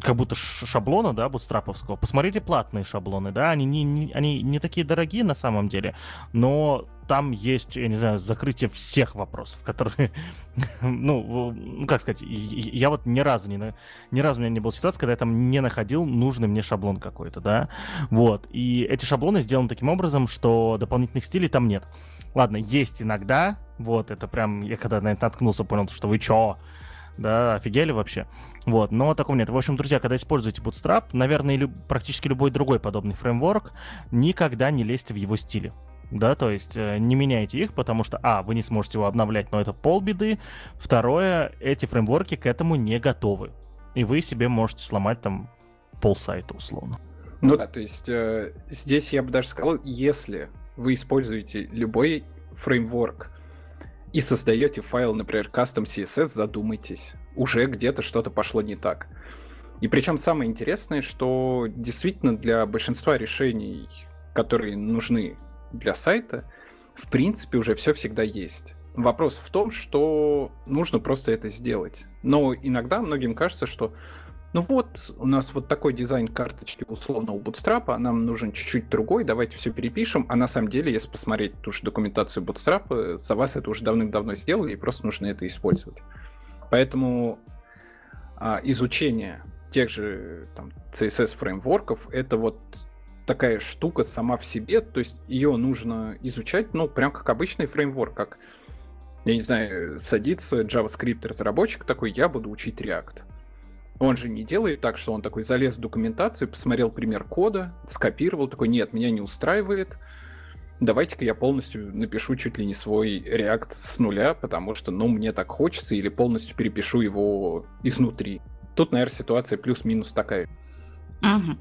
B: как будто шаблона, да, бутстраповского, посмотрите платные шаблоны, да, они не, не, они не такие дорогие на самом деле, но там есть, я не знаю, закрытие всех вопросов, которые, <laughs> ну, ну, как сказать, я вот ни разу не, ни разу у меня не было ситуации, когда я там не находил нужный мне шаблон какой-то, да, вот, и эти шаблоны сделаны таким образом, что дополнительных стилей там нет. Ладно, есть иногда, вот, это прям, я когда на это наткнулся, понял, что вы чё, да, офигели вообще. Вот, но такого нет. В общем, друзья, когда используете Bootstrap, наверное, люб, практически любой другой подобный фреймворк, никогда не лезьте в его стиле да, то есть э, не меняйте их, потому что, а, вы не сможете его обновлять, но это полбеды, второе, эти фреймворки к этому не готовы, и вы себе можете сломать там полсайта условно.
A: Ну да, то есть э, здесь я бы даже сказал, если вы используете любой фреймворк и создаете файл, например, custom CSS, задумайтесь, уже где-то что-то пошло не так. И причем самое интересное, что действительно для большинства решений, которые нужны для сайта, в принципе, уже все всегда есть. Вопрос в том, что нужно просто это сделать. Но иногда многим кажется, что ну вот, у нас вот такой дизайн карточки условно у Bootstrap, а нам нужен чуть-чуть другой, давайте все перепишем. А на самом деле, если посмотреть ту же документацию Bootstrap, за вас это уже давным-давно сделали, и просто нужно это использовать. Поэтому а, изучение тех же там, CSS-фреймворков — это вот такая штука сама в себе, то есть ее нужно изучать, ну, прям как обычный фреймворк, как, я не знаю, садится JavaScript разработчик такой, я буду учить React. Он же не делает так, что он такой залез в документацию, посмотрел пример кода, скопировал, такой, нет, меня не устраивает, давайте-ка я полностью напишу чуть ли не свой React с нуля, потому что, ну, мне так хочется, или полностью перепишу его изнутри. Тут, наверное, ситуация плюс-минус такая.
D: Угу.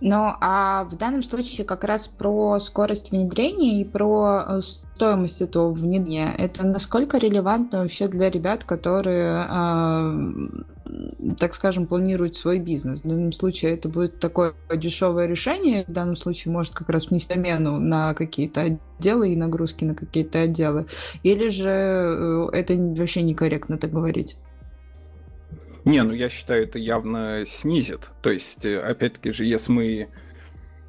D: Ну, а в данном случае как раз про скорость внедрения и про э, стоимость этого внедрения. Это насколько релевантно вообще для ребят, которые, э, так скажем, планируют свой бизнес? В данном случае это будет такое дешевое решение, в данном случае может как раз внести замену на какие-то отделы и нагрузки на какие-то отделы, или же э, это вообще некорректно так говорить?
A: Не, ну я считаю, это явно снизит. То есть, э, опять-таки же, если мы,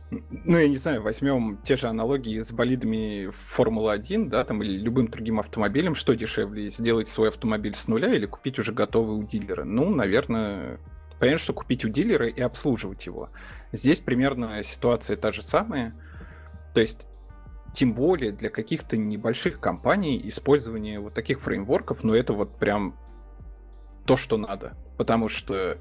A: ну я не знаю, возьмем те же аналогии с болидами Формулы-1, да, там, или любым другим автомобилем, что дешевле, сделать свой автомобиль с нуля или купить уже готовый у дилера? Ну, наверное, понятно, что купить у дилера и обслуживать его. Здесь примерно ситуация та же самая. То есть тем более для каких-то небольших компаний использование вот таких фреймворков, ну это вот прям то, что надо. Потому что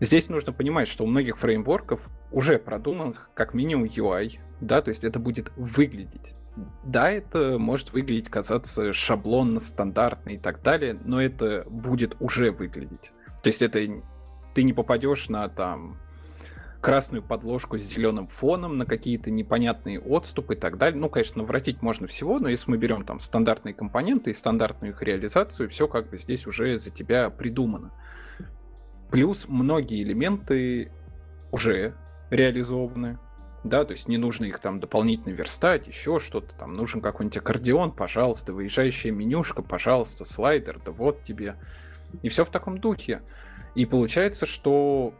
A: здесь нужно понимать, что у многих фреймворков уже продуман как минимум UI, да, то есть это будет выглядеть. Да, это может выглядеть, казаться шаблонно, стандартно и так далее, но это будет уже выглядеть. То есть это ты не попадешь на там красную подложку с зеленым фоном, на какие-то непонятные отступы и так далее. Ну, конечно, навратить можно всего, но если мы берем там стандартные компоненты и стандартную их реализацию, все как бы здесь уже за тебя придумано. Плюс многие элементы уже реализованы, да, то есть не нужно их там дополнительно верстать, еще что-то там, нужен какой-нибудь аккордеон, пожалуйста, выезжающая менюшка, пожалуйста, слайдер, да вот тебе. И все в таком духе. И получается, что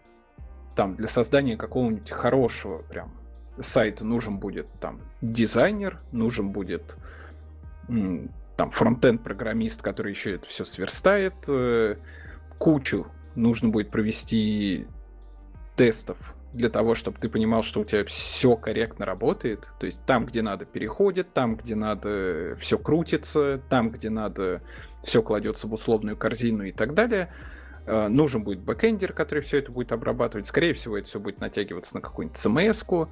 A: там для создания какого-нибудь хорошего прям сайта нужен будет там дизайнер, нужен будет там фронтенд программист, который еще это все сверстает, э, кучу нужно будет провести тестов для того, чтобы ты понимал, что у тебя все корректно работает. То есть там, где надо, переходит, там, где надо, все крутится, там, где надо, все кладется в условную корзину и так далее. Э, нужен будет бэкэндер, который все это будет обрабатывать. Скорее всего, это все будет натягиваться на какую-нибудь CMS -ку.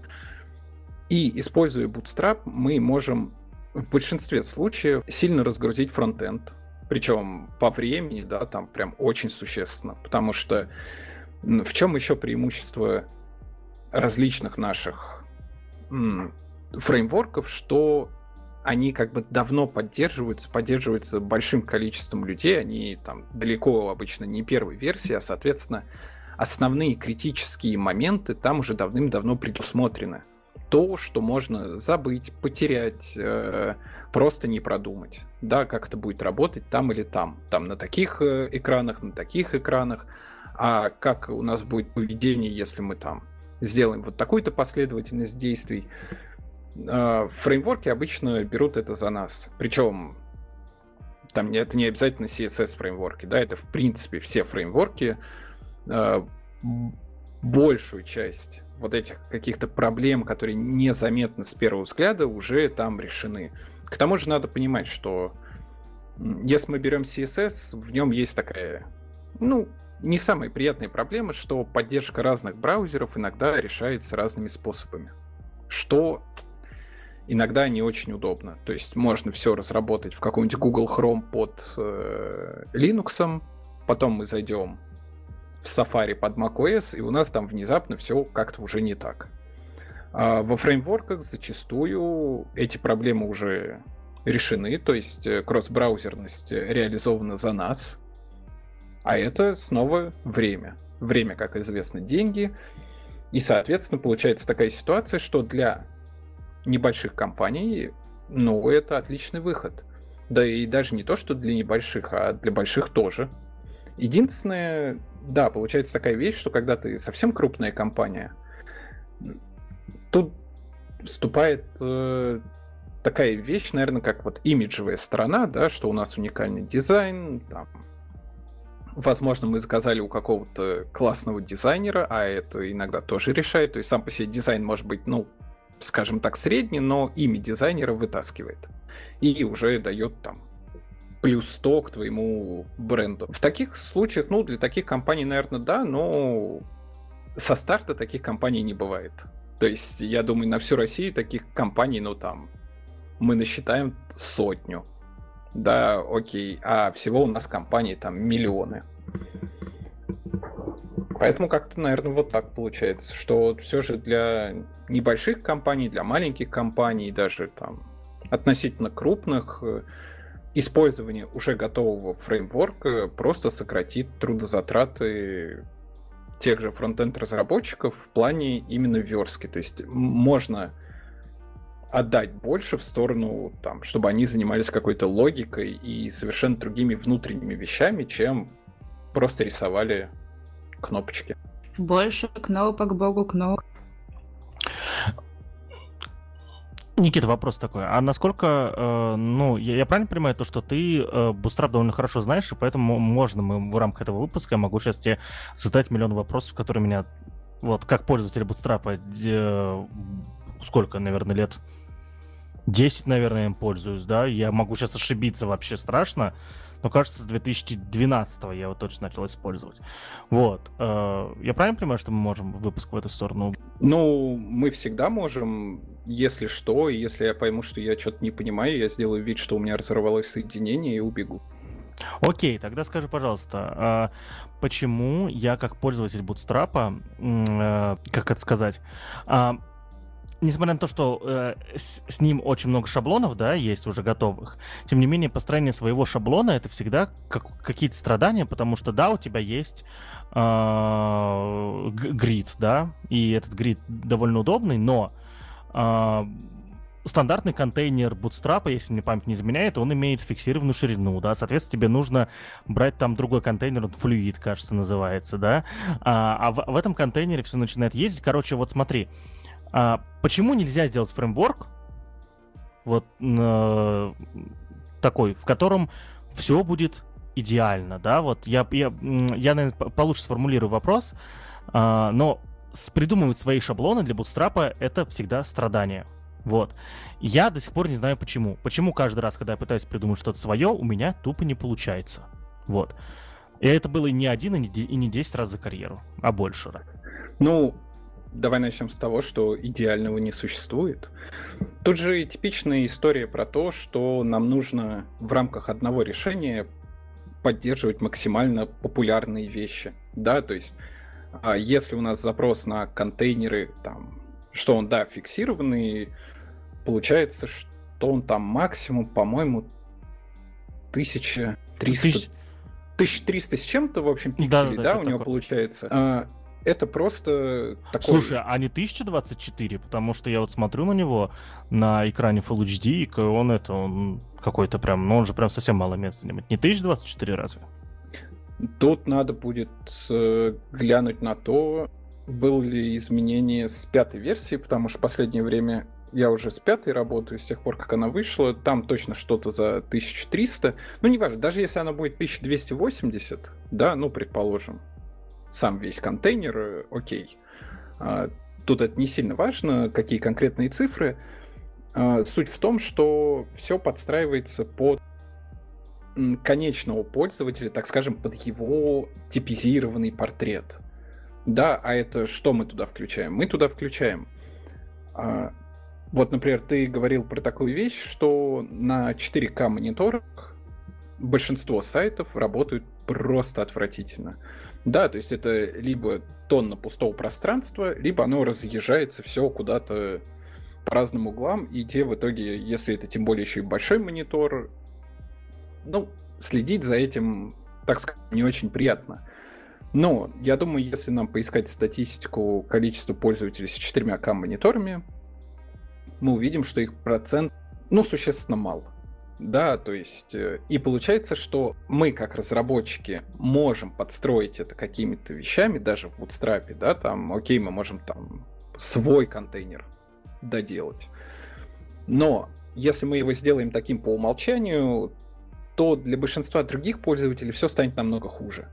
A: И, используя Bootstrap, мы можем в большинстве случаев сильно разгрузить фронтенд. Причем по времени, да, там прям очень существенно. Потому что в чем еще преимущество различных наших фреймворков, что они как бы давно поддерживаются, поддерживаются большим количеством людей, они там далеко обычно не первой версии, а, соответственно, основные критические моменты там уже давным-давно предусмотрены. То, что можно забыть, потерять, э, просто не продумать. Да, как это будет работать там или там. Там на таких э, экранах, на таких экранах. А как у нас будет поведение, если мы там сделаем вот такую-то последовательность действий. Э, фреймворки обычно берут это за нас. Причем там это не обязательно CSS фреймворки, да, это в принципе все фреймворки, Э, большую часть вот этих каких-то проблем, которые незаметны с первого взгляда, уже там решены. К тому же надо понимать, что если мы берем CSS, в нем есть такая, ну, не самая приятная проблема, что поддержка разных браузеров иногда решается разными способами. Что иногда не очень удобно. То есть можно все разработать в каком-нибудь Google Chrome под э, Linux, потом мы зайдем в Safari под macOS, и у нас там внезапно все как-то уже не так. А во фреймворках зачастую эти проблемы уже решены, то есть э, кросс-браузерность реализована за нас, а это снова время. Время, как известно, деньги. И, соответственно, получается такая ситуация, что для небольших компаний, ну, это отличный выход. Да и даже не то, что для небольших, а для больших тоже. Единственное, да, получается такая вещь, что когда ты совсем крупная компания, тут вступает э, такая вещь, наверное, как вот имиджевая сторона, да, что у нас уникальный дизайн, там, возможно, мы заказали у какого-то классного дизайнера, а это иногда тоже решает, то есть сам по себе дизайн может быть, ну, скажем так, средний, но имя дизайнера вытаскивает и уже дает там плюс 100 к твоему бренду. В таких случаях, ну, для таких компаний, наверное, да, но со старта таких компаний не бывает. То есть, я думаю, на всю Россию таких компаний, ну, там, мы насчитаем сотню. Да, окей, а всего у нас компаний там миллионы. Поэтому как-то, наверное, вот так получается, что все же для небольших компаний, для маленьких компаний, даже там относительно крупных, э, использование уже готового фреймворка просто сократит трудозатраты тех же фронтенд разработчиков в плане именно верстки. То есть можно отдать больше в сторону, там, чтобы они занимались какой-то логикой и совершенно другими внутренними вещами, чем просто рисовали кнопочки.
D: Больше кнопок, богу кнопок.
B: Никита, вопрос такой. А насколько, э, ну, я, я правильно понимаю то, что ты э, Bootstrap довольно хорошо знаешь, и поэтому можно мы в рамках этого выпуска, я могу сейчас тебе задать миллион вопросов, которые меня, вот, как пользователь Bootstrap, э, сколько, наверное, лет? 10, наверное, им пользуюсь, да? Я могу сейчас ошибиться вообще страшно, но кажется, с 2012 я его точно начал использовать. Вот. Э, я правильно понимаю, что мы можем выпуск в эту сторону?
A: Ну, мы всегда можем, если что, если я пойму, что я что-то не понимаю, я сделаю вид, что у меня разорвалось соединение и убегу.
B: Окей, тогда скажи, пожалуйста, а почему я как пользователь Bootstrap, э, как это сказать, а, несмотря на то, что э, с, ним очень много шаблонов, да, есть уже готовых, тем не менее, построение своего шаблона это всегда как, какие-то страдания, потому что, да, у тебя есть э, грид, да, и этот грид довольно удобный, но стандартный контейнер Bootstrap, если мне память не изменяет, он имеет фиксированную ширину, да, соответственно, тебе нужно брать там другой контейнер, он Fluid, кажется, называется, да, а, а в, в этом контейнере все начинает ездить. Короче, вот смотри, а, почему нельзя сделать фреймворк вот э, такой, в котором все будет идеально, да? Вот я, я, я наверное, получше сформулирую вопрос, э, но придумывать свои шаблоны для бутстрапа это всегда страдание. Вот. Я до сих пор не знаю почему. Почему каждый раз, когда я пытаюсь придумать что-то свое, у меня тупо не получается. Вот. И это было не один и не, 10 раз за карьеру, а больше.
A: Ну, давай начнем с того, что идеального не существует. Тут же типичная история про то, что нам нужно в рамках одного решения поддерживать максимально популярные вещи. Да, то есть, если у нас запрос на контейнеры, там, что он, да, фиксированный, получается, что он там максимум, по-моему, 1300... Тысяч... 1300 с чем-то, в общем, пикселей, да, да, да у него такое. получается. А, это просто такой...
B: Слушай, а не 1024? Потому что я вот смотрю на него на экране Full HD, и он это, он какой-то прям, ну он же прям совсем мало места занимает. Не 1024 разве?
A: Тут надо будет э, глянуть на то, было ли изменение с пятой версии, потому что в последнее время я уже с пятой работаю, с тех пор, как она вышла, там точно что-то за 1300, ну, неважно, даже если она будет 1280, да, ну, предположим, сам весь контейнер, э, окей. А, тут это не сильно важно, какие конкретные цифры. А, суть в том, что все подстраивается под конечного пользователя, так скажем, под его типизированный портрет. Да, а это что мы туда включаем? Мы туда включаем а, вот, например, ты говорил про такую вещь, что на 4К мониторах большинство сайтов работают просто отвратительно. Да, то есть это либо тонна пустого пространства, либо оно разъезжается все куда-то по разным углам, и те в итоге, если это тем более еще и большой монитор, ну, следить за этим, так сказать, не очень приятно. Но я думаю, если нам поискать статистику количества пользователей с 4К мониторами, мы увидим, что их процент, ну, существенно мал. Да, то есть, э, и получается, что мы, как разработчики, можем подстроить это какими-то вещами, даже в Bootstrap, да, там, окей, мы можем там свой контейнер доделать. Но если мы его сделаем таким по умолчанию, то для большинства других пользователей все станет намного хуже.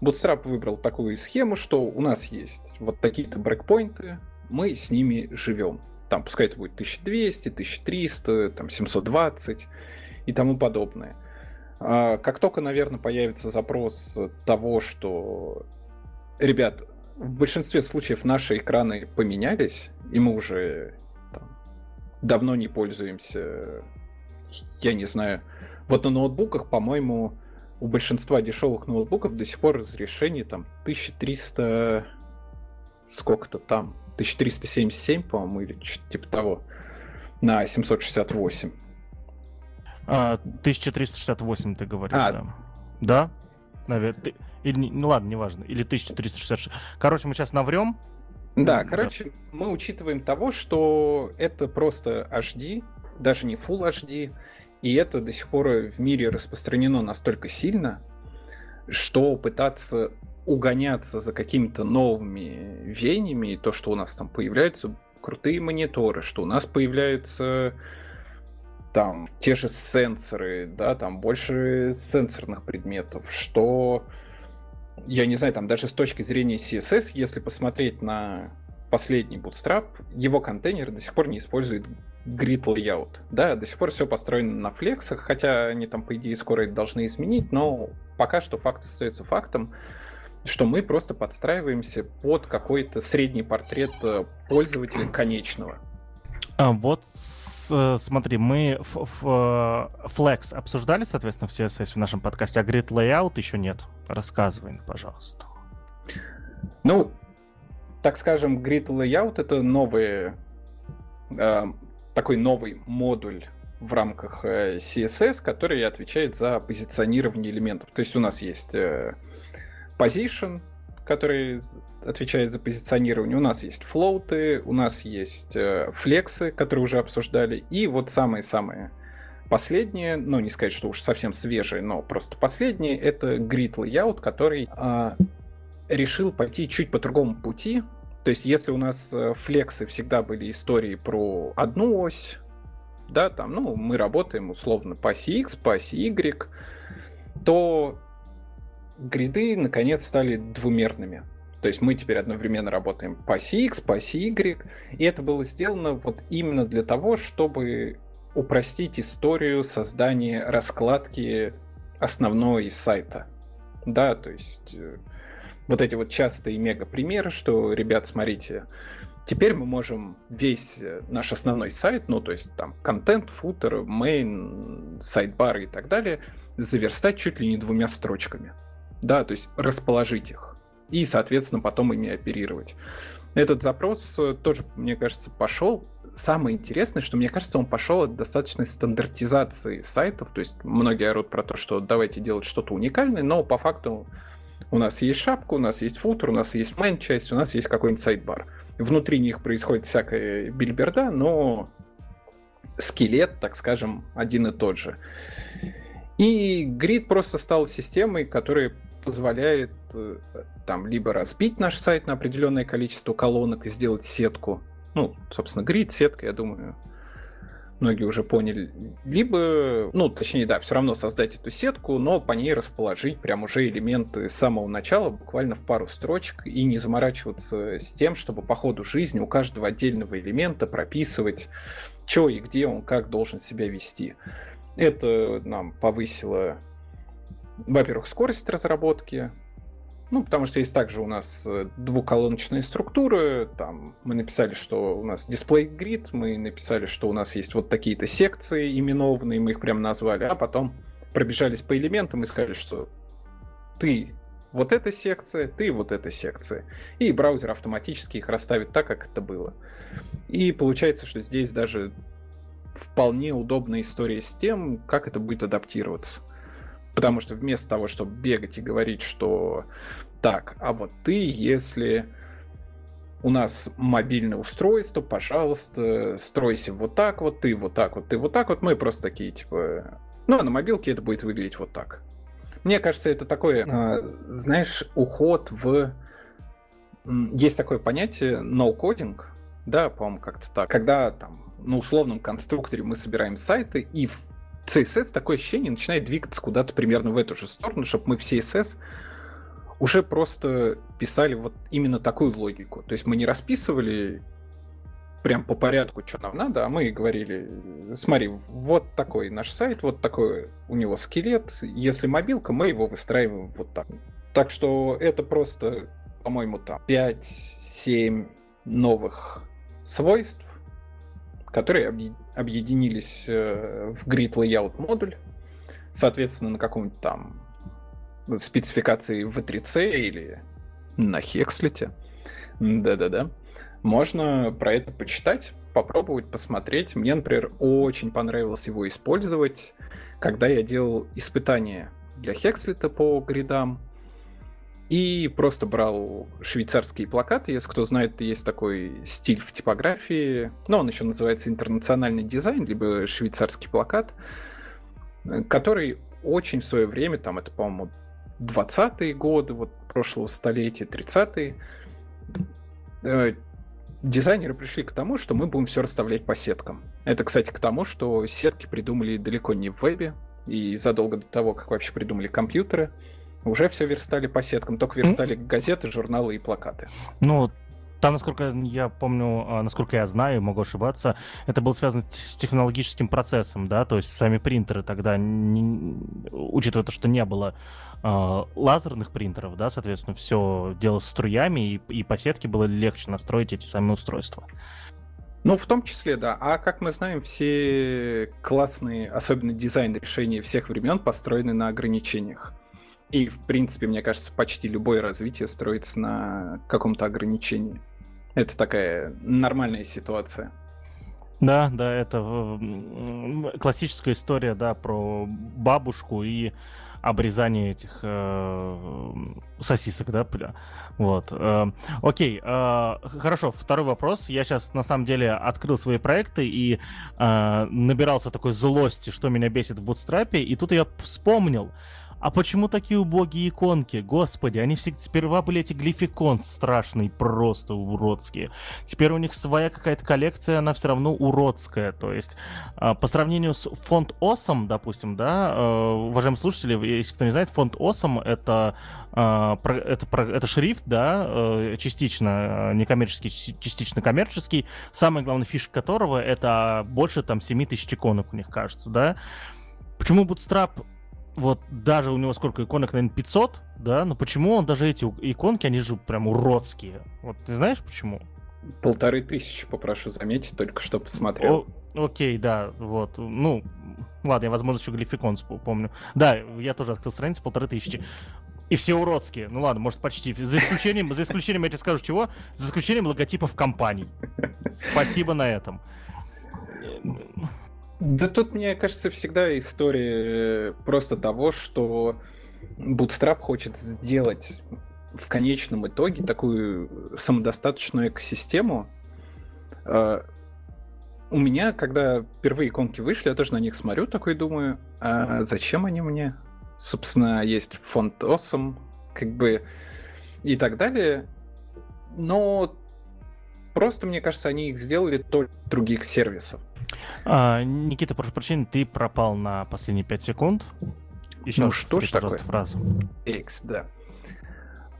A: Bootstrap выбрал такую схему, что у нас есть вот такие-то брекпоинты, мы с ними живем там, пускай это будет 1200, 1300, там, 720 и тому подобное. А как только, наверное, появится запрос того, что, ребят, в большинстве случаев наши экраны поменялись, и мы уже там, давно не пользуемся, я не знаю, вот на ноутбуках, по-моему, у большинства дешевых ноутбуков до сих пор разрешение там 1300 сколько-то там 1377, по-моему, или что-то типа того, на 768.
B: А, 1368 ты говоришь, а, да? Да? Наверное. Ты... Или, ну ладно, неважно. Или 1366. Короче, мы сейчас наврем.
A: Да, короче, да. мы учитываем того, что это просто HD, даже не Full HD, и это до сих пор в мире распространено настолько сильно, что пытаться угоняться за какими-то новыми веяниями, и то, что у нас там появляются крутые мониторы, что у нас появляются там те же сенсоры, да, там больше сенсорных предметов, что, я не знаю, там даже с точки зрения CSS, если посмотреть на последний Bootstrap, его контейнер до сих пор не использует grid layout. Да, до сих пор все построено на флексах, хотя они там, по идее, скоро это должны изменить, но пока что факт остается фактом что мы просто подстраиваемся под какой-то средний портрет э, пользователя <clears throat> конечного.
B: А, вот с, э, смотри, мы в, в, э, Flex обсуждали, соответственно, в CSS в нашем подкасте, а Grid Layout еще нет. Рассказывай, пожалуйста.
A: Ну, так скажем, Grid Layout это новый, э, такой новый модуль в рамках CSS, который отвечает за позиционирование элементов. То есть у нас есть э, position, который отвечает за позиционирование. У нас есть флоуты, у нас есть э, флексы, которые уже обсуждали, и вот самые-самые последние, ну не сказать, что уж совсем свежие, но просто последние, это grid layout, который э, решил пойти чуть по другому пути. То есть, если у нас э, флексы всегда были истории про одну ось, да, там, ну, мы работаем условно по оси X, по оси Y, то гриды наконец стали двумерными. То есть мы теперь одновременно работаем по оси X, по оси Y, и это было сделано вот именно для того, чтобы упростить историю создания раскладки основной сайта. Да, то есть э, вот эти вот частые мега примеры, что, ребят, смотрите, теперь мы можем весь э, наш основной сайт, ну, то есть там контент, футер, main, сайт-бар и так далее, заверстать чуть ли не двумя строчками. Да, то есть расположить их и, соответственно, потом ими оперировать. Этот запрос э, тоже, мне кажется, пошел самое интересное, что мне кажется, он пошел от достаточной стандартизации сайтов. То есть многие орут про то, что давайте делать что-то уникальное, но по факту у нас есть шапка, у нас есть футер, у нас есть main часть, у нас есть какой-нибудь сайт-бар. Внутри них происходит всякая бильберда, но скелет, так скажем, один и тот же. И Grid просто стал системой, которая позволяет э, там либо разбить наш сайт на определенное количество колонок и сделать сетку. Ну, собственно, Grid, сетка, я думаю, многие уже поняли. Либо, ну, точнее, да, все равно создать эту сетку, но по ней расположить прям уже элементы с самого начала, буквально в пару строчек, и не заморачиваться с тем, чтобы по ходу жизни у каждого отдельного элемента прописывать, что и где он как должен себя вести. Это нам повысило, во-первых, скорость разработки, ну, потому что есть также у нас э, двухколоночные структуры. Там мы написали, что у нас дисплей грид, мы написали, что у нас есть вот такие-то секции именованные, мы их прям назвали, а потом пробежались по элементам и сказали, что ты вот эта секция, ты вот эта секция. И браузер автоматически их расставит так, как это было. И получается, что здесь даже вполне удобная история с тем, как это будет адаптироваться. Потому что вместо того, чтобы бегать и говорить, что так, а вот ты, если у нас мобильное устройство, пожалуйста, стройся вот так вот, ты вот так вот, ты вот так вот, мы просто такие, типа, ну, а на мобилке это будет выглядеть вот так. Мне кажется, это такой, а, знаешь, уход в... Есть такое понятие no-coding, да, по-моему, как-то так. Когда там на условном конструкторе мы собираем сайты, и CSS такое ощущение начинает двигаться куда-то примерно в эту же сторону, чтобы мы в CSS уже просто писали вот именно такую логику. То есть мы не расписывали прям по порядку, что нам надо, а мы говорили, смотри, вот такой наш сайт, вот такой у него скелет, если мобилка, мы его выстраиваем вот так. Так что это просто, по-моему, там 5-7 новых свойств, которые объединились э, в Grid Layout модуль, соответственно, на каком-нибудь там спецификации в 3C или на Хекслите. Да-да-да. Можно про это почитать, попробовать, посмотреть. Мне, например, очень понравилось его использовать, когда я делал испытания для Хекслита по гридам. И просто брал швейцарские плакаты. Если кто знает, есть такой стиль в типографии. Но он еще называется интернациональный дизайн, либо швейцарский плакат, который очень в свое время, там это, по-моему, 20-е годы, вот прошлого столетия, 30-е, э, дизайнеры пришли к тому, что мы будем все расставлять по сеткам. Это, кстати, к тому, что сетки придумали далеко не в вебе, и задолго до того, как вообще придумали компьютеры, уже все верстали по сеткам, только верстали газеты, журналы и плакаты.
B: Ну, там, насколько я помню, а, насколько я знаю, могу ошибаться, это было связано с технологическим процессом, да, то есть сами принтеры тогда, не, учитывая то, что не было э, лазерных принтеров, да, соответственно, все делалось струями, и, и по сетке было легче настроить эти самые устройства.
A: Ну, в том числе, да. А как мы знаем, все классные, особенно дизайн решения всех времен построены на ограничениях. И, в принципе, мне кажется, почти любое развитие строится на каком-то ограничении. Это такая нормальная ситуация.
B: Да, да, это классическая история, да, про бабушку и обрезание этих э, сосисок, да. Вот. Э, окей, э, хорошо, второй вопрос. Я сейчас, на самом деле, открыл свои проекты и э, набирался такой злости, что меня бесит в бутстрапе, и тут я вспомнил, а почему такие убогие иконки? Господи, они всегда сперва были эти глификон страшные, просто уродские. Теперь у них своя какая-то коллекция, она все равно уродская. То есть, а, по сравнению с фонд Осом, допустим, да, э, уважаемые слушатели, если кто не знает, фонд Осом это, а, это, это шрифт, да, э, частично э, некоммерческий, частично коммерческий. Самая главная фишка которого это больше там 7000 иконок у них, кажется, да. Почему Bootstrap вот даже у него сколько иконок, наверное, 500, да, но почему он даже эти иконки, они же прям уродские. Вот ты знаешь почему?
A: Полторы тысячи, попрошу заметить, только что посмотрел.
B: О, окей, да, вот. Ну, ладно, я, возможно, еще Глификон помню. Да, я тоже открыл страницу, полторы тысячи. И все уродские. Ну ладно, может почти. За исключением, за исключением, я тебе скажу чего, за исключением логотипов компаний. Спасибо на этом.
A: Да тут, мне кажется, всегда история просто того, что Bootstrap хочет сделать в конечном итоге такую самодостаточную экосистему. А, у меня, когда впервые иконки вышли, я тоже на них смотрю, такой думаю, а зачем они мне? Собственно, есть фонд Awesome, как бы и так далее. Но просто, мне кажется, они их сделали только других сервисов.
B: А, Никита, прошу прощения, ты пропал на последние 5 секунд.
A: Еще ну, что ж
B: такое? фразу.
A: X, да.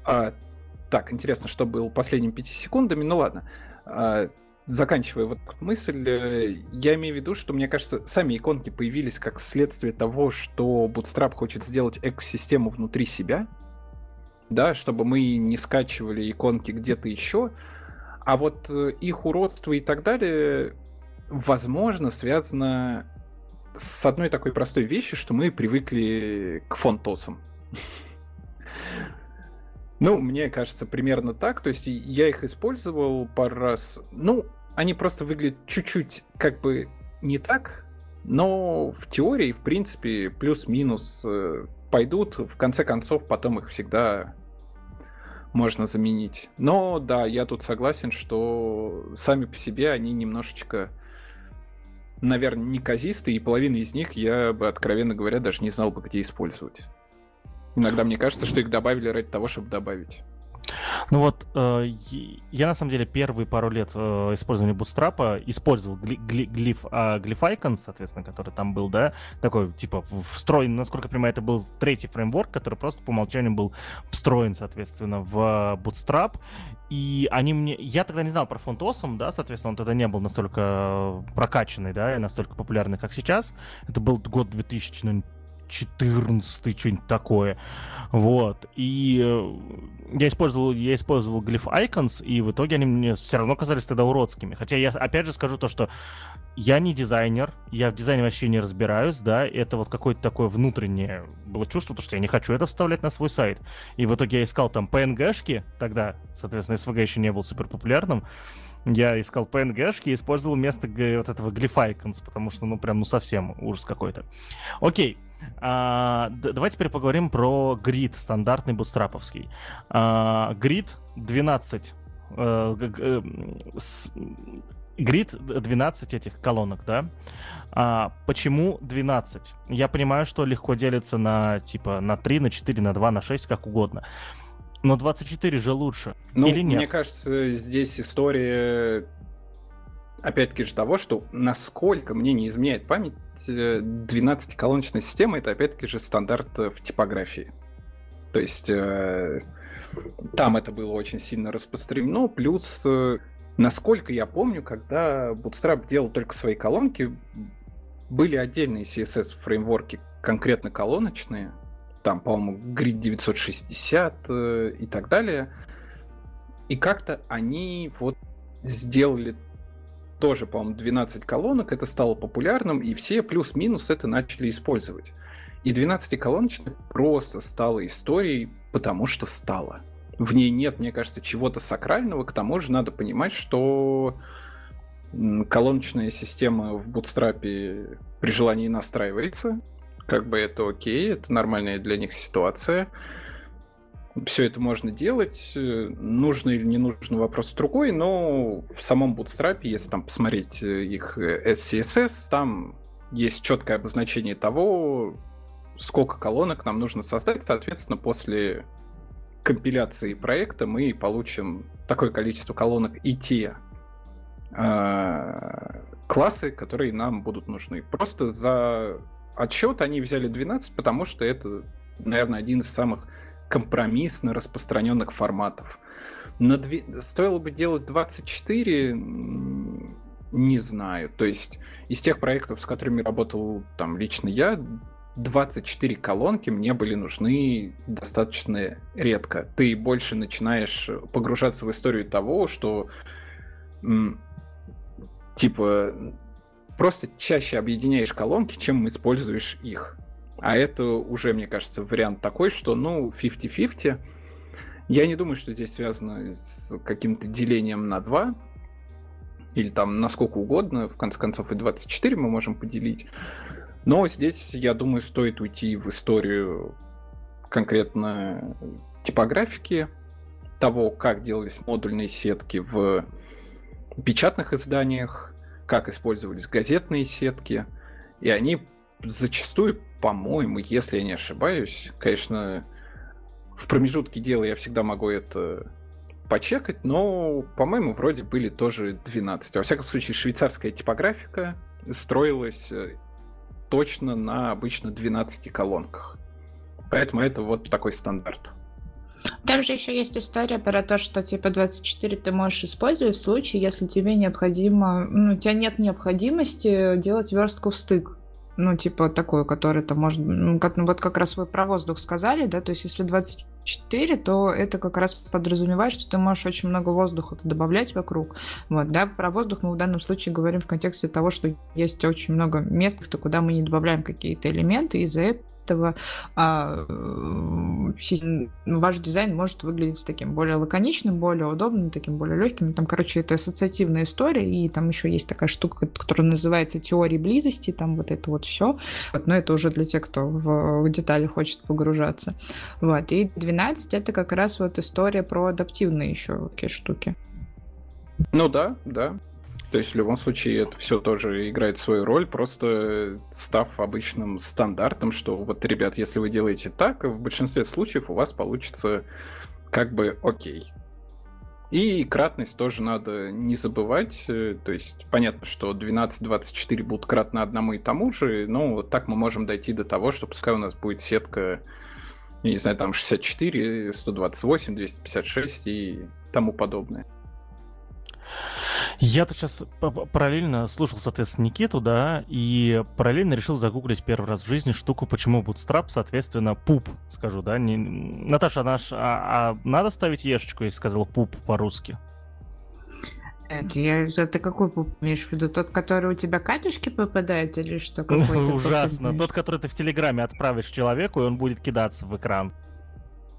A: А, так, интересно, что было последними 5 секундами. Ну ладно. А, заканчивая вот мысль, э, я имею в виду, что, мне кажется, сами иконки появились как следствие того, что Bootstrap хочет сделать экосистему внутри себя, да, чтобы мы не скачивали иконки где-то еще, а вот э, их уродство и так далее, возможно, связано с одной такой простой вещью, что мы привыкли к фонтосам. <laughs> Ну, мне кажется, примерно так. То есть я их использовал пару раз. Ну, они просто выглядят чуть-чуть как бы не так, но в теории, в принципе, плюс-минус э, пойдут. В конце концов, потом их всегда можно заменить. Но да, я тут согласен, что сами по себе они немножечко, наверное, неказистые, и половина из них я бы, откровенно говоря, даже не знал бы, где использовать. Иногда мне кажется, что их добавили ради того, чтобы добавить.
B: Ну вот, э, я на самом деле первые пару лет э, использования Bootstrap использовал гли, гли, глиф, э, соответственно, который там был, да, такой, типа, встроен, насколько я понимаю, это был третий фреймворк, который просто по умолчанию был встроен, соответственно, в Bootstrap, и они мне... Я тогда не знал про фонд Awesome, да, соответственно, он тогда не был настолько прокачанный, да, и настолько популярный, как сейчас. Это был год 2000, 14 что-нибудь такое. Вот. И э, я использовал, я использовал Glyph Icons, и в итоге они мне все равно казались тогда уродскими. Хотя я опять же скажу то, что я не дизайнер, я в дизайне вообще не разбираюсь, да, это вот какое-то такое внутреннее было чувство, то, что я не хочу это вставлять на свой сайт. И в итоге я искал там PNG-шки, тогда, соответственно, SVG еще не был супер популярным, я искал PNG-шки и использовал вместо вот этого Icons, потому что, ну, прям, ну, совсем ужас какой-то. Окей, а, давайте теперь поговорим про грид стандартный бустраповский. А, грид 12. А, э, с, грид 12 этих колонок, да? А, почему 12? Я понимаю, что легко делится на типа на 3, на 4, на 2, на 6, как угодно. Но 24 же лучше. Ну, или нет?
A: Мне кажется, здесь история опять-таки же того, что насколько мне не изменяет память, 12-колоночная система это опять-таки же стандарт в типографии. То есть э, там это было очень сильно распространено, плюс, э, насколько я помню, когда Bootstrap делал только свои колонки, были отдельные CSS-фреймворки, конкретно колоночные, там, по-моему, Grid 960 э, и так далее, и как-то они вот сделали тоже, по-моему, 12 колонок, это стало популярным, и все плюс-минус это начали использовать. И 12-колоночная просто стала историей, потому что стала. В ней нет, мне кажется, чего-то сакрального, к тому же надо понимать, что колоночная система в Bootstrap при желании настраивается, как бы это окей, это нормальная для них ситуация все это можно делать. Э, нужно или не нужно вопрос другой, но в самом Bootstrap, если там посмотреть э, их SCSS, э, там есть четкое обозначение того, сколько колонок нам нужно создать. Соответственно, после компиляции проекта мы получим такое количество колонок и те э, классы, которые нам будут нужны. Просто за отсчет они взяли 12, потому что это, наверное, один из самых компромиссно распространенных форматов. На дви... Стоило бы делать 24, не знаю. То есть из тех проектов, с которыми работал там лично я, 24 колонки мне были нужны достаточно редко. Ты больше начинаешь погружаться в историю того, что типа просто чаще объединяешь колонки, чем используешь их. А это уже, мне кажется, вариант такой, что, ну, 50-50. Я не думаю, что здесь связано с каким-то делением на 2. или там насколько угодно, в конце концов и 24 мы можем поделить. Но здесь, я думаю, стоит уйти в историю конкретно типографики, того, как делались модульные сетки в печатных изданиях, как использовались газетные сетки, и они зачастую, по-моему, если я не ошибаюсь, конечно, в промежутке дела я всегда могу это почекать, но, по-моему, вроде были тоже 12. Во всяком случае, швейцарская типографика строилась э, точно на обычно 12 колонках. Поэтому это вот такой стандарт.
D: Там же еще есть история про то, что типа 24 ты можешь использовать в случае, если тебе необходимо, ну, у тебя нет необходимости делать верстку в стык. Ну, типа такой, который то может, ну, как, ну, вот как раз вы про воздух сказали, да, то есть если 24, то это как раз подразумевает, что ты можешь очень много воздуха добавлять вокруг. Вот, да, про воздух мы в данном случае говорим в контексте того, что есть очень много мест, куда мы не добавляем какие-то элементы, и из-за этого этого а, ваш дизайн может выглядеть таким более лаконичным, более удобным, таким более легким. Там, короче, это ассоциативная история, и там еще есть такая штука, которая называется теория близости, там вот это вот все. Вот, но это уже для тех, кто в, в детали хочет погружаться. Вот. И 12 это как раз вот история про адаптивные еще такие штуки.
A: Ну да, да. То есть в любом случае это все тоже играет свою роль, просто став обычным стандартом, что вот, ребят, если вы делаете так, в большинстве случаев у вас получится как бы окей. И кратность тоже надо не забывать. Э, то есть понятно, что 12-24 будут кратно одному и тому же, но вот так мы можем дойти до того, что пускай у нас будет сетка, я не знаю, там 64, 128, 256 и тому подобное.
B: Я тут сейчас параллельно слушал, соответственно, Никиту, да, и параллельно решил загуглить первый раз в жизни штуку, почему Bootstrap, соответственно, пуп, скажу, да. Не... Наташа, наш, а, а надо ставить ешечку, если сказал пуп по-русски?
D: Я, это какой пуп имеешь в виду? Тот, который у тебя катышки попадает или что? <laughs>
B: Ужасно. Тот, который ты в Телеграме отправишь человеку, и он будет кидаться в экран.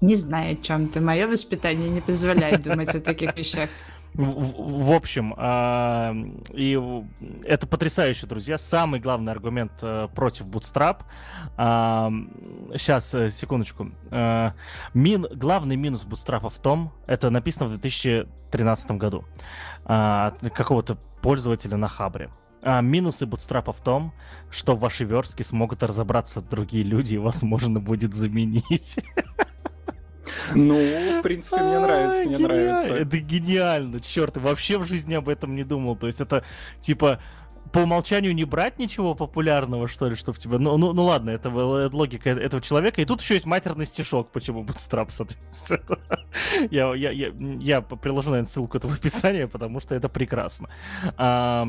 D: Не знаю, о чем ты. Мое воспитание не позволяет думать о таких вещах.
B: В, в общем, э, и это потрясающе, друзья. Самый главный аргумент э, против Bootstrap. Э, сейчас, секундочку. Э, мин, главный минус Bootstrap в том, это написано в 2013 году э, какого-то пользователя на Хабре. А минусы бутстрапа в том, что в вашей верстке смогут разобраться другие люди, и вас можно будет заменить. <laughs>
A: Ну, в принципе, мне нравится, мне нравится.
B: Это гениально, черт, вообще в жизни об этом не думал. То есть это, типа, по умолчанию не брать ничего популярного, что ли, что в тебя... Ну, ну, ну ладно, это, это логика этого человека. И тут еще есть матерный стишок, почему Bootstrap, соответственно. <laughs> я, я, я, я приложу, наверное, ссылку этого <laughs> описания, потому что это прекрасно. А,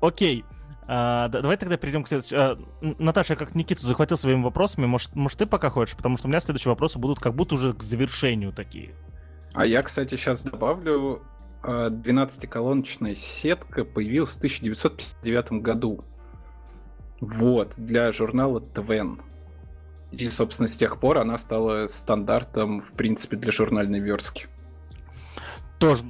B: окей. А, давай тогда перейдем к следующему. А, Наташа, как Никиту захватил своими вопросами, может, может, ты пока хочешь? Потому что у меня следующие вопросы будут как будто уже к завершению такие.
A: А я, кстати, сейчас добавлю, 12-колоночная а, сетка появилась в 1959 году. Вот, для журнала Твен. И, собственно, с тех пор она стала стандартом, в принципе, для журнальной верстки.
B: Тоже,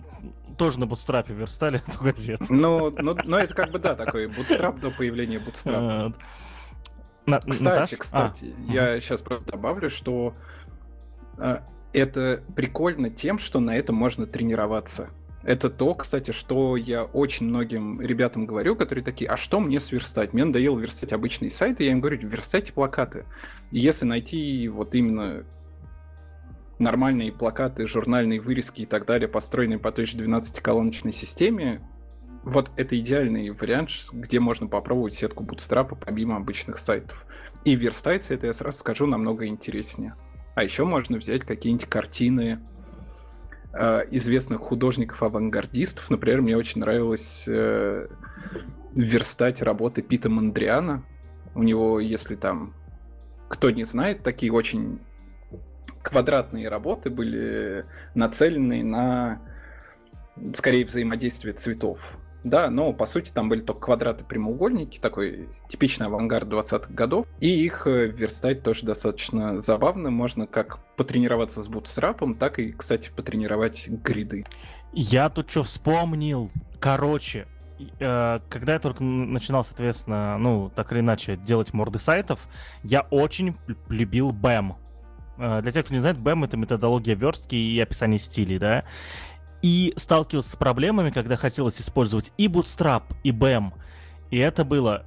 B: тоже на бутстрапе верстали <laughs> эту газету.
A: Ну, ну, ну это как бы, да, такой бутстрап до появления бутстрапа. На, кстати, Наташ? кстати, а, я угу. сейчас просто добавлю, что э, это прикольно тем, что на этом можно тренироваться. Это то, кстати, что я очень многим ребятам говорю, которые такие, а что мне сверстать? Мне надоело верстать обычные сайты, я им говорю, верстайте плакаты. И если найти вот именно нормальные плакаты, журнальные вырезки и так далее, построенные по той же 12-колоночной системе, вот это идеальный вариант, где можно попробовать сетку Bootstrap помимо обычных сайтов. И верстается это, я сразу скажу, намного интереснее. А еще можно взять какие-нибудь картины э, известных художников-авангардистов. Например, мне очень нравилось э, верстать работы Пита Мандриана. У него, если там кто не знает, такие очень квадратные работы были нацелены на скорее взаимодействие цветов. Да, но по сути там были только квадраты прямоугольники, такой типичный авангард 20-х годов. И их э, верстать тоже достаточно забавно. Можно как потренироваться с бутстрапом, так и, кстати, потренировать гриды.
B: Я тут что вспомнил. Короче, э, когда я только начинал, соответственно, ну, так или иначе, делать морды сайтов, я очень любил BAM. Э, для тех, кто не знает, BAM — это методология верстки и описания стилей, да? И сталкивался с проблемами, когда хотелось использовать и Bootstrap, и BAM. И это было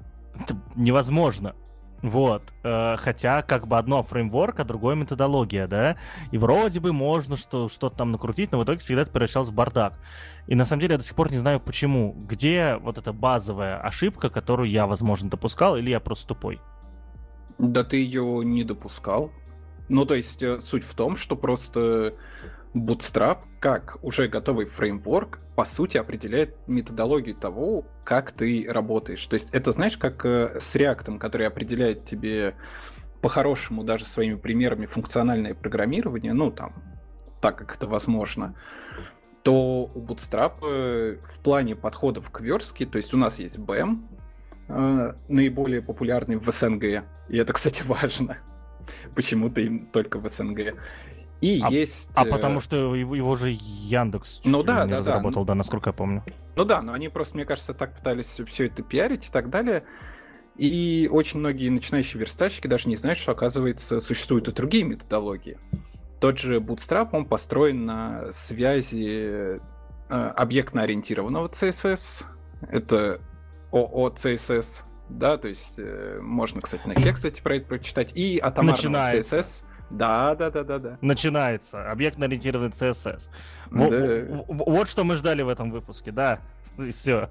B: невозможно. Вот. Э, хотя как бы одно фреймворк, а другое методология, да? И вроде бы можно что, что-то там накрутить, но в итоге всегда это превращалось в бардак. И на самом деле я до сих пор не знаю почему. Где вот эта базовая ошибка, которую я, возможно, допускал, или я просто тупой?
A: Да ты ее не допускал. Ну, то есть э, суть в том, что просто Bootstrap, как уже готовый фреймворк, по сути определяет методологию того, как ты работаешь. То есть это, знаешь, как э, с React, который определяет тебе по-хорошему даже своими примерами функциональное программирование, ну там, так как это возможно, то у Bootstrap э, в плане подходов к верстке, то есть у нас есть BEM, наиболее популярный в СНГ, и это, кстати, <laughs> важно, почему-то им только в СНГ. И
B: а,
A: есть...
B: А потому что его, его же Яндекс
A: ну, да, да,
B: разработал,
A: да.
B: да, насколько я помню.
A: Ну да, но они просто, мне кажется, так пытались все это пиарить и так далее. И очень многие начинающие верстальщики даже не знают, что, оказывается, существуют и другие методологии. Тот же Bootstrap, он построен на связи э, объектно-ориентированного CSS. Это OOCSS, да, то есть э, можно, кстати, на кстати, про это прочитать. И атомарного
B: Начинается.
A: CSS. Да, да, да, да, да.
B: Начинается. Объектно-ориентированный CSS.
A: Да.
B: Вот, вот что мы ждали в этом выпуске, да. И все.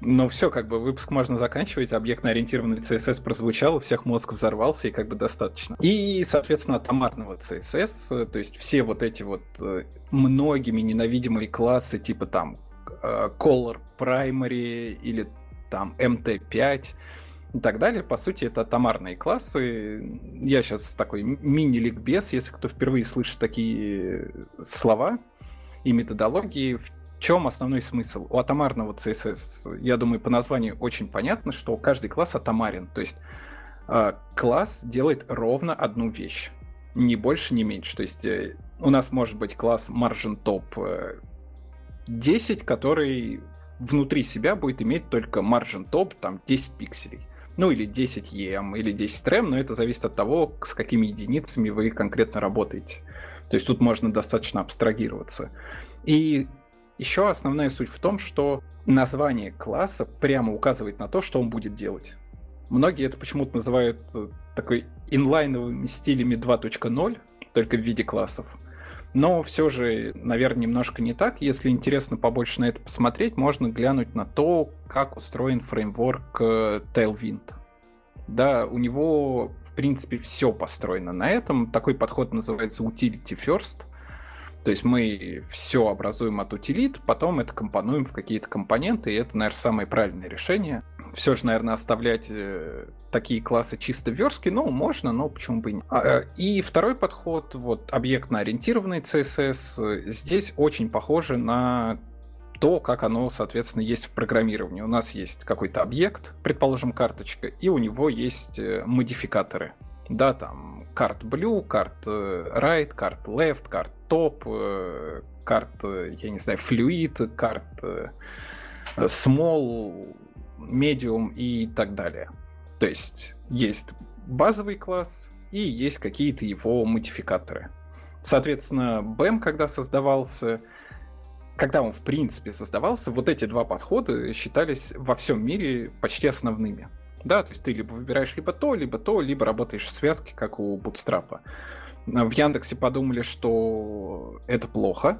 A: Ну все, как бы выпуск можно заканчивать, объектно-ориентированный CSS прозвучал, у всех мозг взорвался, и как бы достаточно. И, соответственно, атомарного CSS, то есть все вот эти вот э, многими ненавидимые классы, типа там э, Color Primary или там MT5, и так далее. По сути, это атомарные классы. Я сейчас такой мини-ликбез, если кто впервые слышит такие слова и методологии. В чем основной смысл? У атомарного CSS, я думаю, по названию очень понятно, что каждый класс атомарен. То есть э, класс делает ровно одну вещь. Ни больше, ни меньше. То есть э, у нас может быть класс margin top 10, э, который внутри себя будет иметь только margin top там 10 пикселей ну или 10 EM, или 10 RAM, но это зависит от того, с какими единицами вы конкретно работаете. То есть тут можно достаточно абстрагироваться. И еще основная суть в том, что название класса прямо указывает на то, что он будет делать. Многие это почему-то называют э, такой инлайновыми стилями 2.0, только в виде классов. Но все же, наверное, немножко не так. Если интересно побольше на это посмотреть, можно глянуть на то, как устроен фреймворк э, Tailwind. Да, у него, в принципе, все построено на этом. Такой подход называется Utility First. То есть мы все образуем от утилит, потом это компонуем в какие-то компоненты, и это, наверное, самое правильное решение. Все же, наверное, оставлять э, такие классы чисто верстки, ну, можно, но почему бы и нет. А, э, и второй подход, вот, объектно-ориентированный CSS, здесь очень похоже на то, как оно, соответственно, есть в программировании. У нас есть какой-то объект, предположим, карточка, и у него есть э, модификаторы. Да, там карт blue, карт right, карт left, карт э, карт, э, я не знаю, fluid, карт э, small, medium и так далее. То есть есть базовый класс и есть какие-то его модификаторы. Соответственно, BEM, когда создавался, когда он в принципе создавался, вот эти два подхода считались во всем мире почти основными. Да, то есть ты либо выбираешь либо то, либо то, либо работаешь в связке, как у Bootstrap в Яндексе подумали, что это плохо,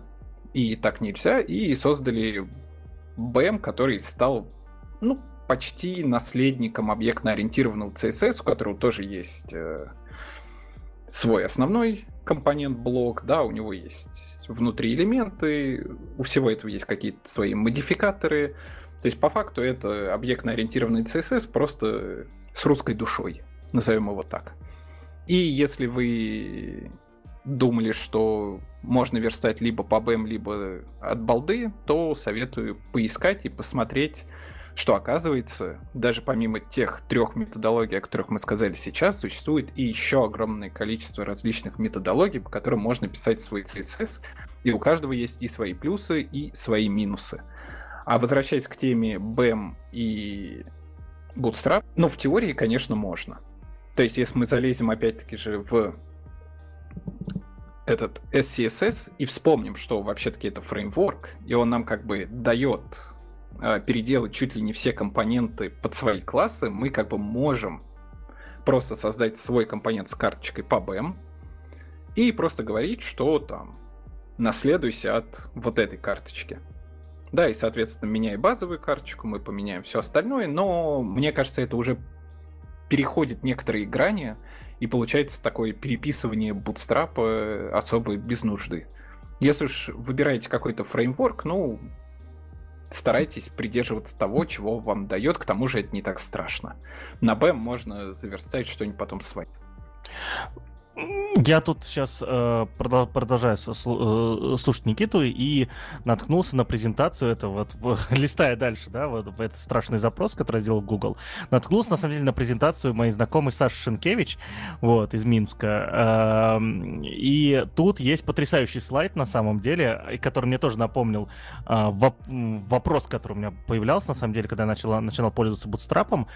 A: и так нельзя, и создали BM, который стал, ну, почти наследником объектно-ориентированного CSS, у которого тоже есть э, свой основной компонент блок, да, у него есть внутри элементы, у всего этого есть какие-то свои модификаторы. То есть по факту это объектно-ориентированный CSS просто с русской душой, назовем его так. И если вы думали, что можно верстать либо по БМ, либо от балды, то советую поискать и посмотреть, что оказывается, даже помимо тех трех методологий, о которых мы сказали сейчас, существует и еще огромное количество различных методологий, по которым можно писать свой CSS, и у каждого есть и свои плюсы, и свои минусы. А возвращаясь к теме BEM и Bootstrap, ну, в теории, конечно, можно. То есть, если мы залезем, опять-таки же, в этот SCSS и вспомним, что вообще-таки это фреймворк, и он нам как бы дает переделать чуть ли не все компоненты под свои классы, мы как бы можем просто создать свой компонент с карточкой по BEM и просто говорить, что там наследуйся от вот этой карточки. Да, и, соответственно, меняя базовую карточку, мы поменяем все остальное, но мне кажется, это уже переходит некоторые грани, и получается такое переписывание Bootstrap особо без нужды. Если уж выбираете какой-то фреймворк, ну, старайтесь придерживаться того, чего вам дает, к тому же это не так страшно. На BEM можно заверстать что-нибудь потом свое.
B: Я тут сейчас э, продолжаю э, слушать Никиту и наткнулся на презентацию этого, вот, <laughs> листая дальше, да, вот этот страшный запрос, который сделал Google, наткнулся на самом деле на презентацию моей знакомой Саши Шенкевич, вот, из Минска. Э, и тут есть потрясающий слайд на самом деле, который мне тоже напомнил э, воп вопрос, который у меня появлялся на самом деле, когда я начала, начинал пользоваться бутстрапом.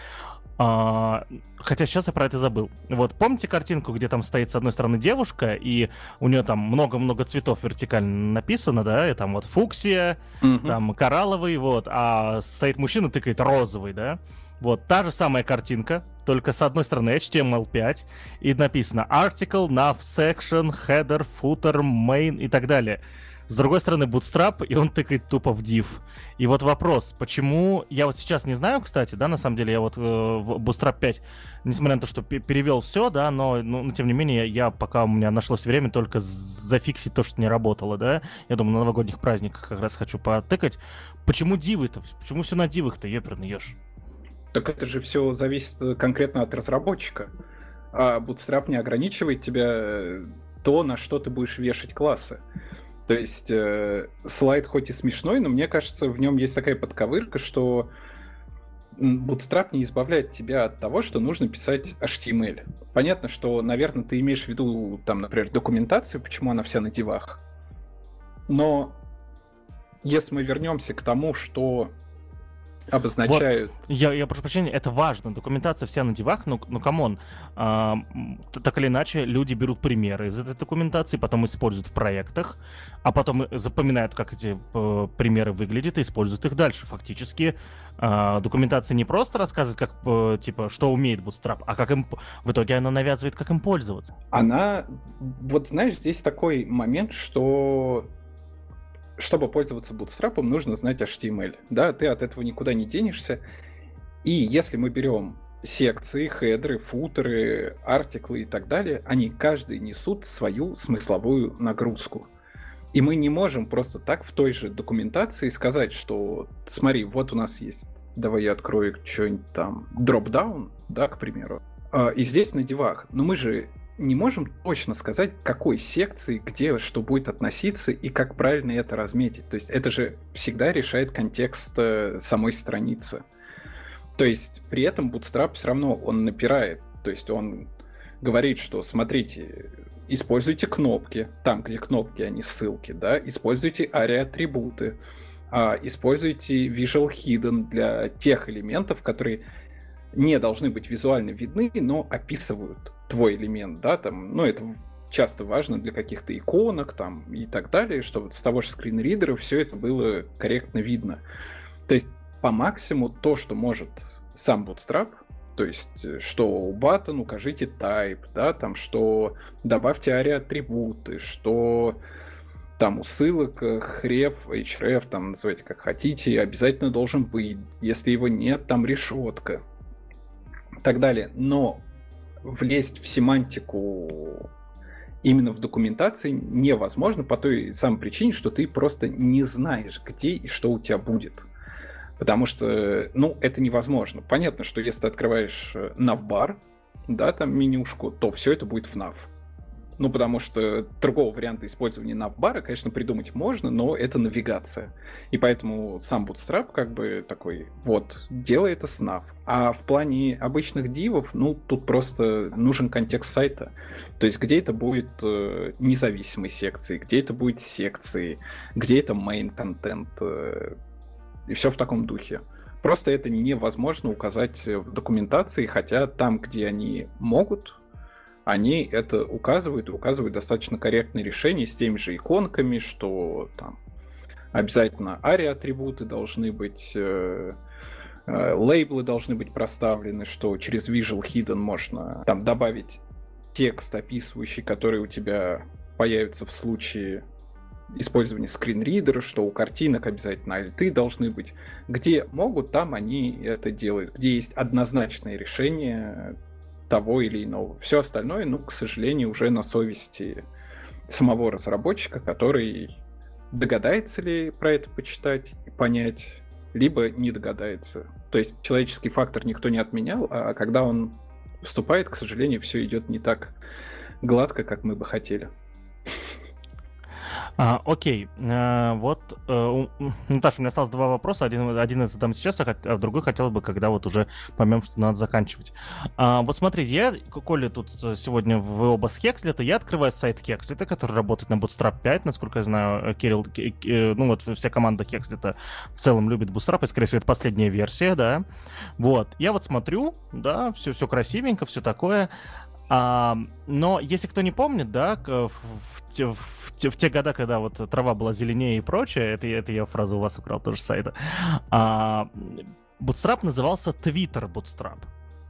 B: А, хотя сейчас я про это забыл. Вот, помните картинку, где там стоит с одной стороны девушка, и у нее там много-много цветов вертикально написано, да, и там вот фуксия, mm-hmm. там коралловый, вот, а стоит мужчина, тыкает розовый, да. Вот, та же самая картинка, только с одной стороны HTML5, и написано article, nav, section, header, footer, main и так далее. С другой стороны, Bootstrap, и он тыкает тупо в div. И вот вопрос, почему... Я вот сейчас не знаю, кстати, да, на самом деле, я вот э, Bootstrap 5, несмотря на то, что перевел все, да, но, ну, но тем не менее, я пока у меня нашлось время только зафиксить то, что не работало, да. Я думаю, на новогодних праздниках как раз хочу потыкать. Почему дивы-то? Почему все на дивах-то, еперный ешь?
A: Так это же все зависит э, конкретно от разработчика. А Bootstrap не ограничивает тебя э, то, на что ты будешь вешать классы. То есть э, слайд хоть и смешной, но мне кажется, в нем есть такая подковырка, что Bootstrap не избавляет тебя от того, что нужно писать HTML. Понятно, что, наверное, ты имеешь в виду, там, например, документацию, почему она вся на дивах. Но если мы вернемся к тому, что обозначают.
B: Вот. Я, я прошу прощения, это важно. Документация вся на дивах, ну, ну come on. А, так или иначе, люди берут примеры из этой документации, потом используют в проектах, а потом запоминают, как эти э, примеры выглядят, и используют их дальше. Фактически э, документация не просто рассказывает, как, э, типа, что умеет Bootstrap, а как им... В итоге она навязывает, как им пользоваться.
A: Она... Вот знаешь, здесь такой момент, что чтобы пользоваться Bootstrap, нужно знать HTML. Да, ты от этого никуда не денешься. И если мы берем секции, хедры, футеры, артиклы и так далее, они каждый несут свою смысловую нагрузку. И мы не можем просто так в той же документации сказать, что смотри, вот у нас есть, давай я открою что-нибудь там, дропдаун, да, к примеру, а, и здесь на девах. Но мы же не можем точно сказать, к какой секции, где что будет относиться и как правильно это разметить. То есть это же всегда решает контекст э, самой страницы. То есть при этом Bootstrap все равно он напирает. То есть он говорит, что смотрите, используйте кнопки, там, где кнопки, а не ссылки, да, используйте ARIA-атрибуты, а, используйте Visual Hidden для тех элементов, которые не должны быть визуально видны, но описывают твой элемент, да, там, ну, это часто важно для каких-то иконок там и так далее, чтобы с того же скринридера все это было корректно видно. То есть по максимуму то, что может сам Bootstrap, то есть э, что у button укажите type, да, там, что добавьте ари атрибуты, что там у ссылок href, href, там называйте как хотите, обязательно должен быть. Если его нет, там решетка. Так далее. Но влезть в семантику именно в документации невозможно по той самой причине, что ты просто не знаешь, где и что у тебя будет. Потому что, ну, это невозможно. Понятно, что если ты открываешь навбар, да, там менюшку, то все это будет в nav. Ну, потому что другого варианта использования навбара, конечно, придумать можно, но это навигация. И поэтому сам Bootstrap как бы такой, вот, делай это с nav. А в плане обычных дивов, ну, тут просто нужен контекст сайта. То есть, где это будет э, независимой секции, где это будет секции, где это main контент. Э, И все в таком духе. Просто это невозможно указать в документации, хотя там, где они могут, они это указывают указывают достаточно корректные решения с теми же иконками, что там обязательно ARIA-атрибуты должны быть, э, э, лейблы должны быть проставлены, что через Visual Hidden можно там добавить текст, описывающий, который у тебя появится в случае использования скринридера, что у картинок обязательно альты должны быть. Где могут, там они это делают. Где есть однозначное решение того или иного. Все остальное, ну, к сожалению, уже на совести самого разработчика, который догадается ли про это почитать и понять, либо не догадается. То есть человеческий фактор никто не отменял, а когда он вступает, к сожалению, все идет не так гладко, как мы бы хотели.
B: А, окей, а, вот, а, Наташа, у меня осталось два вопроса. Один, один я задам сейчас, а, а другой хотел бы, когда вот уже поймем, что надо заканчивать. А, вот смотрите, я, Коля, тут сегодня в оба с Hexlet, я открываю сайт Hexlet, который работает на Bootstrap 5, насколько я знаю, Кирилл, ну вот вся команда Hexlet в целом любит Bootstrap, и, скорее всего, это последняя версия, да. Вот, я вот смотрю, да, все, все красивенько, все такое. А, но если кто не помнит, да, в, в, в, в те года, когда вот трава была зеленее и прочее, это, это я фразу у вас украл тоже с сайта, а, Bootstrap назывался Twitter Bootstrap.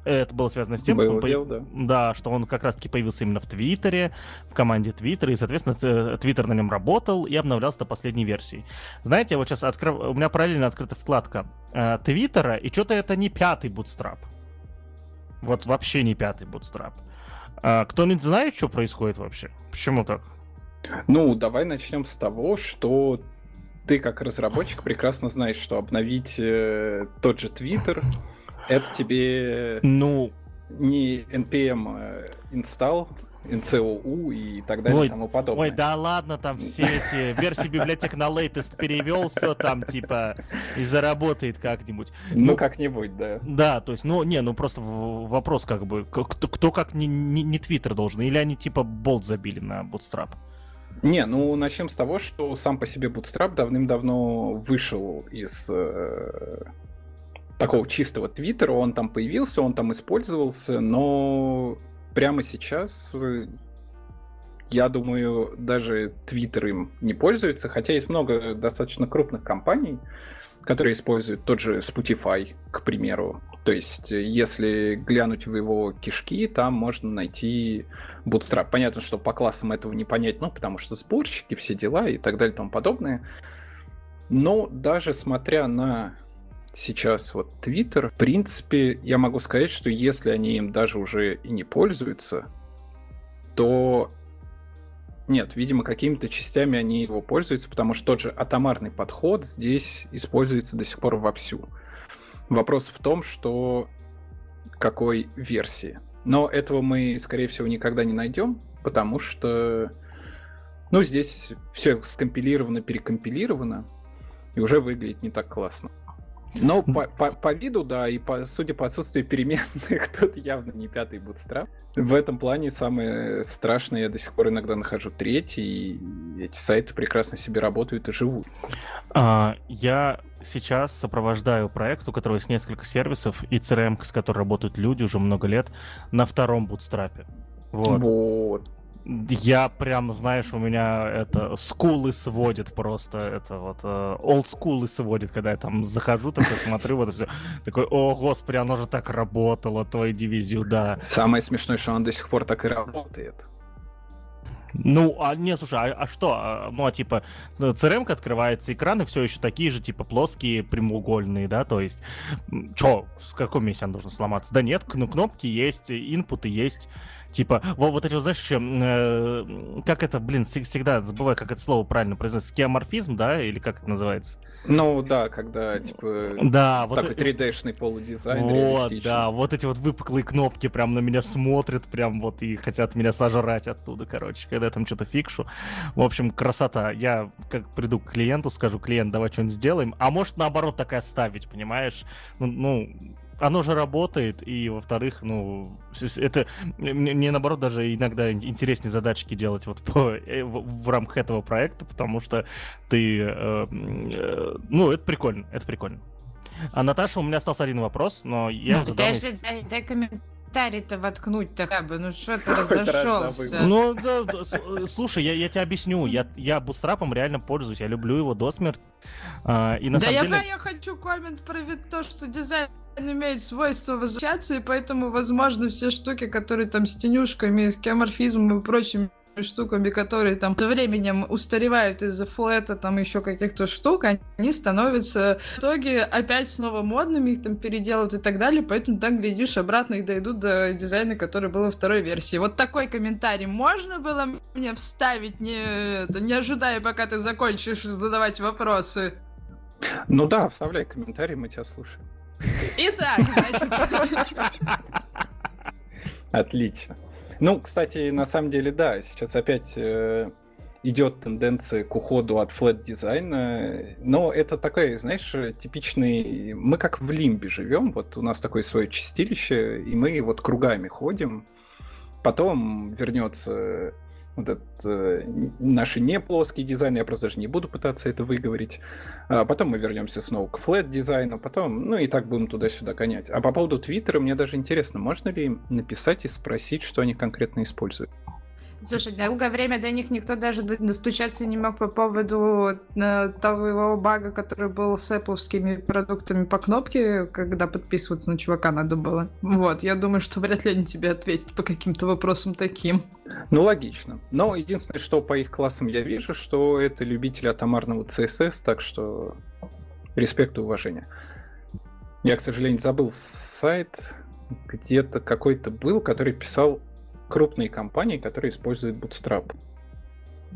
B: Это было связано с тем, что он, дел, да. Да, что он как раз-таки появился именно в Твиттере, в команде Твиттера, и, соответственно, Твиттер на нем работал и обновлялся до последней версии. Знаете, вот сейчас открыл, у меня параллельно открыта вкладка э, Твиттера, и что-то это не пятый Bootstrap. Вот вообще не пятый Bootstrap. А кто-нибудь знает, что происходит вообще? Почему так?
A: Ну, давай начнем с того, что ты как разработчик прекрасно знаешь, что обновить э, тот же Twitter это тебе
B: ну
A: не npm install NCOU и так далее и тому подобное.
B: Ой, да ладно, там все <laughs> эти версии библиотек на latest перевел, все там типа и заработает как-нибудь.
A: Ну, ну как-нибудь, да.
B: Да, то есть, ну, не, ну просто вопрос как бы, кто, кто как не, не, не Twitter должен, или они типа болт забили на Bootstrap?
A: Не, ну начнем с того, что сам по себе Bootstrap давным-давно вышел из э, такого чистого Твиттера, он там появился, он там использовался, но прямо сейчас, э, я думаю, даже Twitter им не пользуется, хотя есть много достаточно крупных компаний, которые используют тот же Spotify, к примеру. То есть, э, если глянуть в его кишки, там можно найти Bootstrap. Понятно, что по классам этого не понять, ну, потому что сборщики, все дела и так далее и тому подобное. Но даже смотря на сейчас вот Twitter, в принципе, я могу сказать, что если они им даже уже и не пользуются, то нет, видимо, какими-то частями они его пользуются, потому что тот же атомарный подход здесь используется до сих пор вовсю. Вопрос в том, что какой версии. Но этого мы, скорее всего, никогда не найдем, потому что ну, здесь все скомпилировано, перекомпилировано, и уже выглядит не так классно. Но по, по, по виду, да, и по, судя по отсутствию переменных, <laughs> тут явно не пятый бутстрап. В этом плане самое страшное, я до сих пор иногда нахожу третий, и эти сайты прекрасно себе работают и живут.
B: А, я сейчас сопровождаю проект, у которого есть несколько сервисов, и CRM, с которым работают люди уже много лет, на втором бутстрапе.
A: Вот. вот.
B: Я прям, знаешь, у меня это скулы сводит просто, это вот old э, сводит, когда я там захожу, такой смотрю, вот все, такой, о, господи, оно же так работало, твою дивизию, да.
A: Самое смешное, что он до сих пор так и работает.
B: Ну, а не, слушай, а, а что? А, ну, а типа, crm ну, открывается, экраны все еще такие же, типа, плоские, прямоугольные, да, то есть, что, в каком месте он должен сломаться? Да нет, ну, кнопки есть, инпуты есть, Типа, вот, вот эти, вот, знаешь, э, как это, блин, всегда забываю, как это слово правильно произносится, скеоморфизм, да, или как это называется?
A: Ну да, когда типа
B: да,
A: вот такой 3D-шный полудизайн.
B: Вот, да, вот эти вот выпуклые кнопки прям на меня смотрят, прям вот и хотят меня сожрать оттуда, короче, когда я там что-то фикшу. В общем, красота. Я как приду к клиенту, скажу, клиент, давай что-нибудь сделаем, а может наоборот так и оставить, понимаешь? Ну, ну оно же работает, и во-вторых, ну, это мне, мне наоборот даже иногда интереснее задачки делать вот по, э, в, в рамках этого проекта, потому что ты, э, э, ну, это прикольно, это прикольно. А Наташа, у меня остался один вопрос, но я ну, задам...
D: Подожди, дай, дай комментарий-то воткнуть-то как бы, ну что ты <laughs> разошелся?
B: Ну, да, да, слушай, я, я тебе объясню, я, я бустрапом реально пользуюсь, я люблю его до смерти. А, и на
D: да
B: самом
D: я,
B: деле...
D: я хочу коммент про то, что дизайн имеет свойство возвращаться, и поэтому, возможно, все штуки, которые там с тенюшками, с кеморфизмом и прочими штуками, которые там со временем устаревают из-за флета, там еще каких-то штук, они становятся в итоге опять снова модными, их там переделают и так далее, поэтому так, глядишь, обратно их дойдут до дизайна, который был во второй версии. Вот такой комментарий можно было мне вставить, не, не ожидая, пока ты закончишь задавать вопросы?
A: Ну да, вставляй комментарий, мы тебя слушаем.
D: Итак, значит... <laughs>
A: Отлично. Ну, кстати, на самом деле, да, сейчас опять э, идет тенденция к уходу от флэт дизайна, но это такой, знаешь, типичный... Мы как в лимбе живем, вот у нас такое свое чистилище, и мы вот кругами ходим, потом вернется вот этот э, наши не плоский дизайн, я просто даже не буду пытаться это выговорить. А потом мы вернемся снова к флэт дизайну, потом, ну и так будем туда-сюда гонять. А по поводу Твиттера мне даже интересно, можно ли им написать и спросить, что они конкретно используют?
D: Слушай, долгое время до них никто даже достучаться не мог по поводу э, того бага, который был с Apple продуктами по кнопке, когда подписываться на чувака надо было. Вот, я думаю, что вряд ли они тебе ответят по каким-то вопросам таким.
A: Ну, логично. Но единственное, что по их классам я вижу, что это любители атомарного CSS, так что респект и уважение. Я, к сожалению, забыл сайт, где-то какой-то был, который писал крупные компании, которые используют Bootstrap.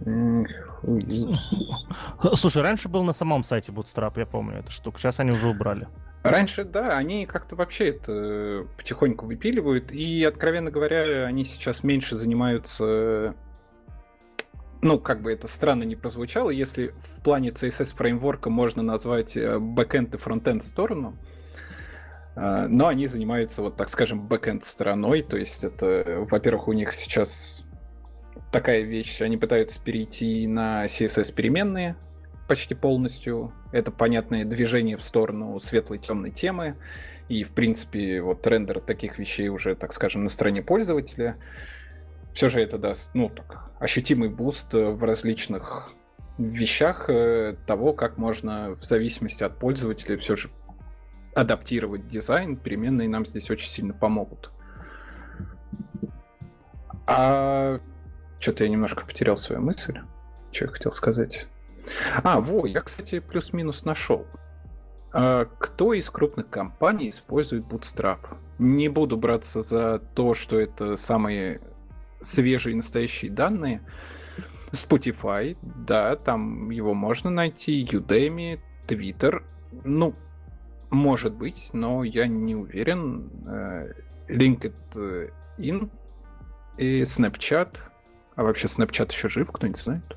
A: <laughs>
B: Слушай, раньше был на самом сайте Bootstrap, я помню эту штуку. Сейчас они уже убрали.
A: Раньше, да, они как-то вообще это потихоньку выпиливают. И, откровенно говоря, они сейчас меньше занимаются... Ну, как бы это странно не прозвучало, если в плане CSS фреймворка можно назвать э, backend и frontend сторону, а, но они занимаются, вот так скажем, бэкенд стороной. То есть это, во-первых, у них сейчас такая вещь, они пытаются перейти на CSS переменные почти полностью. Это понятное движение в сторону светлой темной темы. И, в принципе, вот рендер таких вещей уже, так скажем, на стороне пользователя. Все же это даст, ну, так, ощутимый буст в различных вещах э, того, как можно в зависимости от пользователя все же адаптировать дизайн, переменные нам здесь очень сильно помогут. А что-то я немножко потерял свою мысль. Что я хотел сказать? А, во, я, кстати, плюс-минус нашел. А, кто из крупных компаний использует Bootstrap? Не буду браться за то, что это самые свежие настоящие данные. Spotify, да, там его можно найти, Udemy, Twitter. Ну, может быть, но я не уверен. Э, LinkedIn и Snapchat. А вообще Snapchat еще жив, кто-нибудь знает?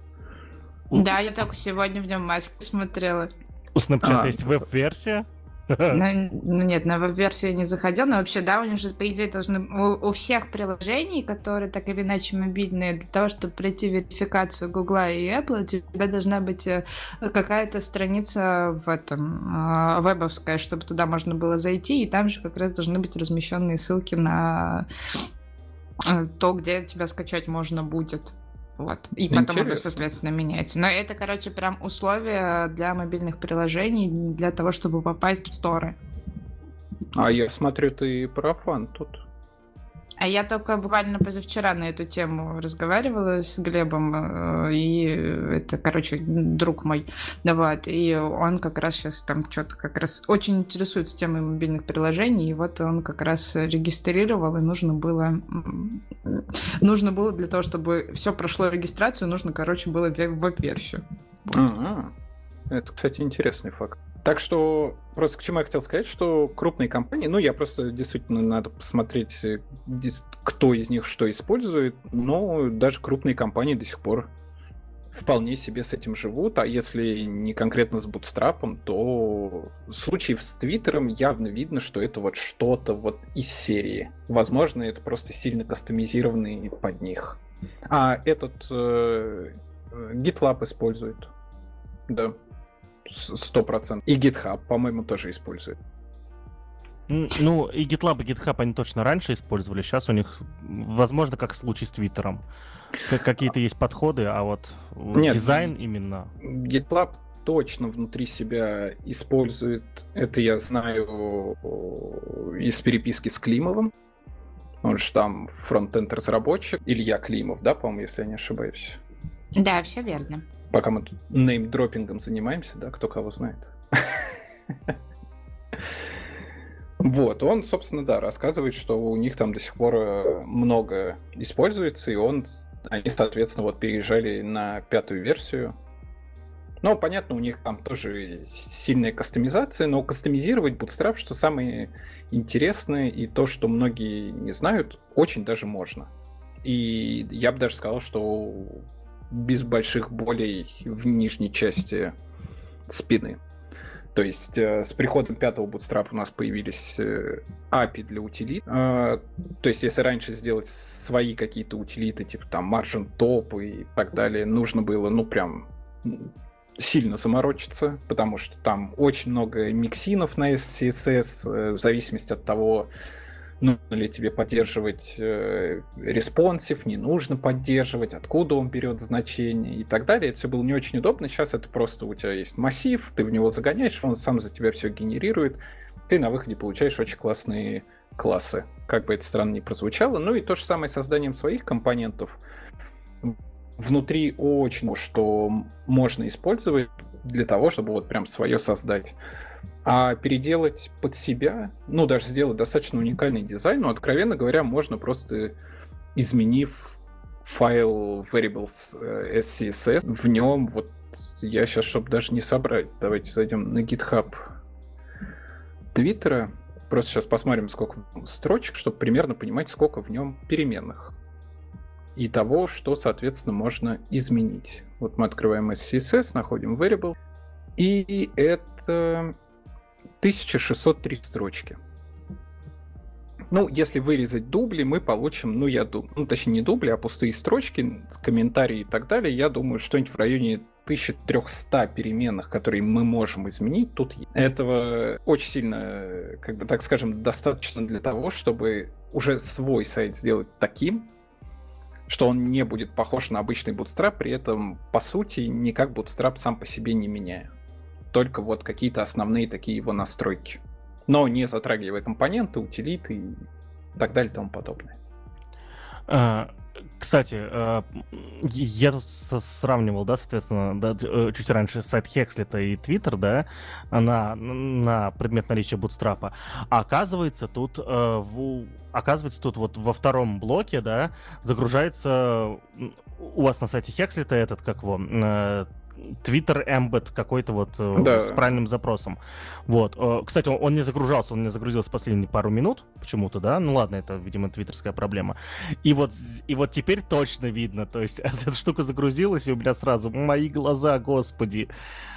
D: Да, я только сегодня в нем маске смотрела.
B: У Snapchat а, есть веб-версия?
D: Ну, ну нет, на веб-версию я не заходил, но вообще, да, у них же, по идее, должны... У, у всех приложений, которые так или иначе мобильные, для того, чтобы пройти верификацию Google и Apple, у тебя должна быть э, какая-то страница в этом, э, вебовская, чтобы туда можно было зайти, и там же как раз должны быть размещенные ссылки на э, то, где тебя скачать можно будет. Вот. И Интересно. потом оно, соответственно, меняется. Но это, короче, прям условия для мобильных приложений, для того, чтобы попасть в сторы.
A: А я смотрю, ты профан тут.
D: А я только буквально позавчера на эту тему разговаривала с Глебом, э, и это, короче, друг мой, вот, и он как раз сейчас там что-то как раз очень интересуется темой мобильных приложений, и вот он как раз регистрировал, и нужно было, нужно было для того, чтобы все прошло регистрацию, нужно, короче, было веб-версию.
A: Вот. Ага. Это, кстати, интересный факт. Так что, просто к чему я хотел сказать, что крупные компании, ну, я просто действительно надо посмотреть, э, кто из них что использует, но даже крупные компании до сих пор вполне себе с этим живут, а если не конкретно с бутстрапом, то в случае с Твиттером явно видно, что это вот что-то вот из серии. Возможно, это просто сильно кастомизированный под них. А этот э, GitLab использует. Да, сто процентов. И GitHub, по-моему, тоже использует.
B: Ну, и GitLab, и GitHub они точно раньше использовали. Сейчас у них, возможно, как в случае с Твиттером. Какие-то есть подходы, а вот Нет, дизайн именно...
A: GitLab точно внутри себя использует, это я знаю из переписки с Климовым, он же там фронтенд разработчик, Илья Климов, да, по-моему, если я не ошибаюсь.
E: Да, все верно.
A: Пока мы тут неймдропингом занимаемся, да, кто кого знает. Вот, он, собственно, да, рассказывает, что у них там до сих пор э, много используется, и он, они, соответственно, вот переезжали на пятую версию. Ну, понятно, у них там тоже сильная кастомизация, но кастомизировать Bootstrap, что самое интересное, и то, что многие не знают, очень даже можно. И я бы даже сказал, что без больших болей в нижней части спины. То есть э, с приходом пятого Bootstrap у нас появились э, API для утилит. Э, то есть если раньше сделать свои какие-то утилиты, типа там margin top и так далее, нужно было, ну прям сильно заморочиться, потому что там очень много миксинов на SCSS, э, в зависимости от того, нужно ли тебе поддерживать э, responsive, не нужно поддерживать, откуда он берет значение и так далее. Это все было не очень удобно. Сейчас это просто у тебя есть массив, ты в него загоняешь, он сам за тебя все генерирует. Ты на выходе получаешь очень классные классы. Как бы это странно ни прозвучало. Ну и то же самое с созданием своих компонентов. Внутри очень что можно использовать для того, чтобы вот прям свое создать. А переделать под себя, ну, даже сделать достаточно уникальный дизайн, ну, откровенно говоря, можно просто изменив файл variables э, SCSS, в нем вот я сейчас, чтобы даже не собрать, давайте зайдем на GitHub Твиттера, просто сейчас посмотрим, сколько строчек, чтобы примерно понимать, сколько в нем переменных и того, что, соответственно, можно изменить. Вот мы открываем SCSS, находим variable, и это 1603 строчки. Ну, если вырезать дубли, мы получим, ну, я думаю, ну, точнее, не дубли, а пустые строчки, комментарии и так далее. Я думаю, что-нибудь в районе 1300 переменных, которые мы можем изменить, тут этого очень сильно, как бы так скажем, достаточно для того, чтобы уже свой сайт сделать таким, что он не будет похож на обычный Bootstrap, при этом, по сути, никак Bootstrap сам по себе не меняя только вот какие-то основные такие его настройки. Но не затрагивая компоненты, утилиты и так далее и тому подобное.
B: А, кстати, а, я тут сравнивал, да, соответственно, да, э, чуть раньше сайт Хекслета и Твиттер, да, на, на предмет наличия бутстрапа. А оказывается, тут, э, оказывается, тут вот во втором блоке, да, загружается у вас на сайте Хекслета этот, как его, э, Twitter Embed какой-то вот э, да. с правильным запросом. Вот. Э, кстати, он, он не загружался, он не загрузился последние пару минут почему-то, да? Ну ладно, это, видимо, твиттерская проблема. И вот, и вот теперь точно видно, то есть <laughs> эта штука загрузилась, и у меня сразу мои глаза, господи.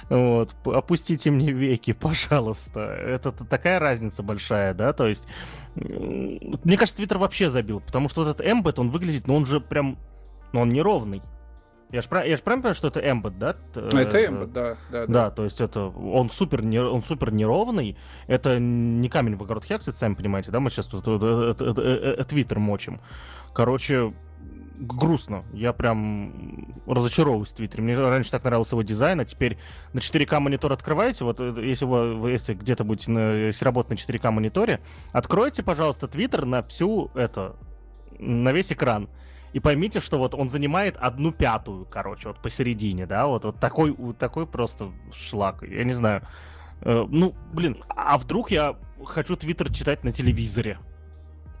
B: Вот. Опустите мне веки, пожалуйста. Это такая разница большая, да? То есть, мне кажется, Твиттер вообще забил, потому что вот этот Embed, он выглядит, ну он же прям, ну он неровный. Я же я ж правильно понимаю, что это эмбот, да?
A: Это эмбот, да,
B: да, да. Да, то есть это он супер, не, он супер неровный. Это не камень в огород Хекс, сами понимаете, да? Мы сейчас тут твиттер мочим. Короче, грустно. Я прям разочаровываюсь в Твиттере. Мне раньше так нравился его дизайн, а теперь на 4К монитор открываете, вот э, если вы, если где-то будете на, если работать на 4К мониторе, откройте, пожалуйста, Твиттер на всю это, на весь экран. И поймите, что вот он занимает одну пятую, короче, вот посередине, да, вот, вот такой, вот такой просто шлак, я не знаю. Э, ну, блин, а вдруг я хочу Твиттер читать на телевизоре?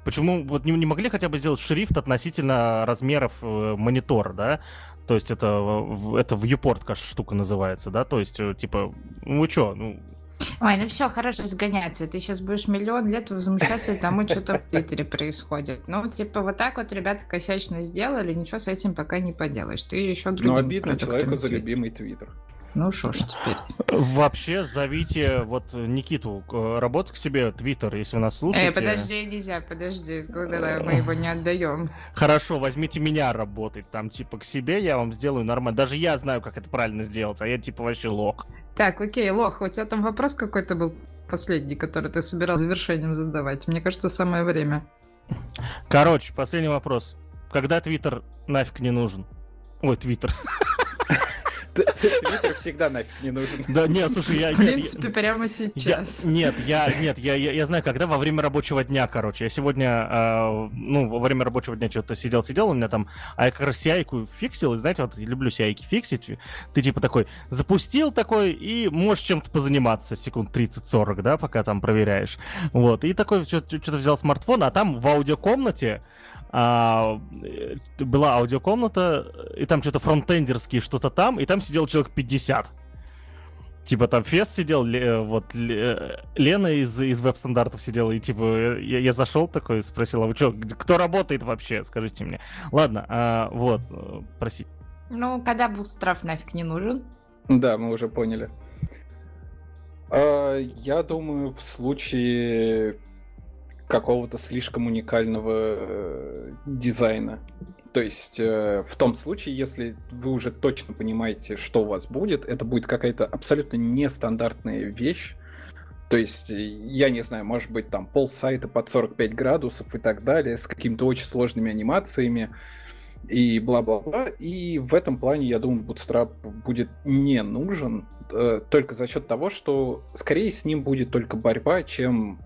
B: Почему вот не, не могли хотя бы сделать шрифт относительно размеров э, монитора, да? То есть это, это viewport, кажется, штука называется, да? То есть, э, типа, ну вы чё, ну,
D: Ой, ну все, хорошо сгоняться. Ты сейчас будешь миллион лет возмущаться тому, что-то в Твиттере происходит. Ну, типа, вот так вот ребята косячно сделали, ничего с этим пока не поделаешь. Ты еще другим
A: Ну, обидно человеку за любимый Твиттер.
D: Ну что ж теперь.
B: Вообще, зовите вот Никиту работать к себе Твиттер, если вы нас э, слушаете.
D: Эй, подожди, нельзя, подожди, когда мы его не отдаем.
B: Хорошо, возьмите меня работать там, типа, к себе, я вам сделаю нормально. Даже я знаю, как это правильно сделать, а я, типа, вообще лох.
C: Так, окей, лох, у тебя там вопрос какой-то был последний, который ты собирал завершением задавать. Мне кажется, самое время.
B: Короче, последний вопрос. Когда Твиттер нафиг не нужен? Ой, Твиттер. <laughs>
A: Твиттер всегда нафиг не нужен.
B: Да, нет, слушай, я...
C: В принципе, прямо сейчас.
B: Нет, я, нет, я, я знаю, когда во время рабочего дня, короче. Я сегодня, а, ну, во время рабочего дня что-то сидел-сидел, у меня там, а я как раз CI фиксил, и знаете, вот люблю ci фиксить. Ты типа такой запустил такой, и можешь чем-то позаниматься секунд 30-40, да, пока там проверяешь. Вот, и такой что-то взял смартфон, а там в аудиокомнате а, э, была аудиокомната, и там что-то фронтендерские что-то там, и там сидел человек 50. Типа там Фест сидел, вот Лена из, из веб-стандартов сидела, и типа я, я зашел такой, спросил, а вы что, кто работает вообще, скажите мне. Ладно, а, вот, э, проси.
D: Ну, когда бустраф нафиг не нужен?
A: Да, мы уже поняли. А, я думаю, в случае какого-то слишком уникального э, дизайна. То есть э, в том случае, если вы уже точно понимаете, что у вас будет, это будет какая-то абсолютно нестандартная вещь. То есть, я не знаю, может быть, там пол сайта под 45 градусов и так далее, с какими-то очень сложными анимациями и бла-бла-бла. И в этом плане, я думаю, Bootstrap будет не нужен э, только за счет того, что скорее с ним будет только борьба, чем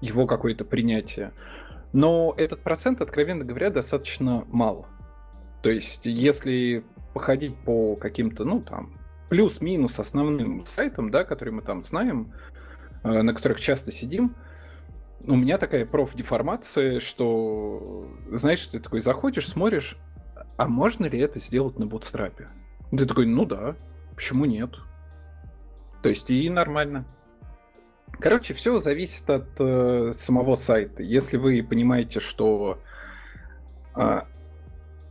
A: его какое-то принятие. Но этот процент, откровенно говоря, достаточно мало. То есть, если походить по каким-то, ну, там, плюс-минус основным сайтам, да, которые мы там знаем, э, на которых часто сидим, у меня такая профдеформация, что, знаешь, ты такой заходишь, смотришь, а можно ли это сделать на бутстрапе? Ты такой, ну да, почему нет? То есть и нормально. Короче, все зависит от э, самого сайта. Если вы понимаете, что э,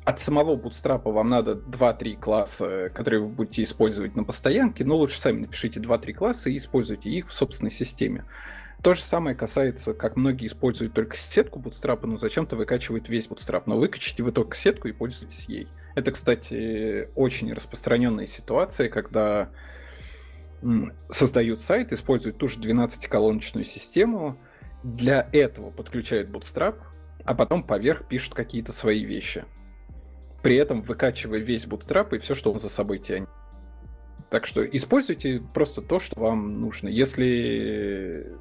A: от самого Bootstrap вам надо 2-3 класса, которые вы будете использовать на постоянке, но лучше сами напишите 2-3 класса и используйте их в собственной системе. То же самое касается, как многие используют только сетку Bootstrap, но зачем-то выкачивают весь Bootstrap. Но выкачите вы только сетку и пользуйтесь ей. Это, кстати, очень распространенная ситуация, когда создают сайт, используют ту же 12-колоночную систему, для этого подключают Bootstrap, а потом поверх пишут какие-то свои вещи. При этом выкачивая весь Bootstrap и все, что он за собой тянет. Так что используйте просто то, что вам нужно. Если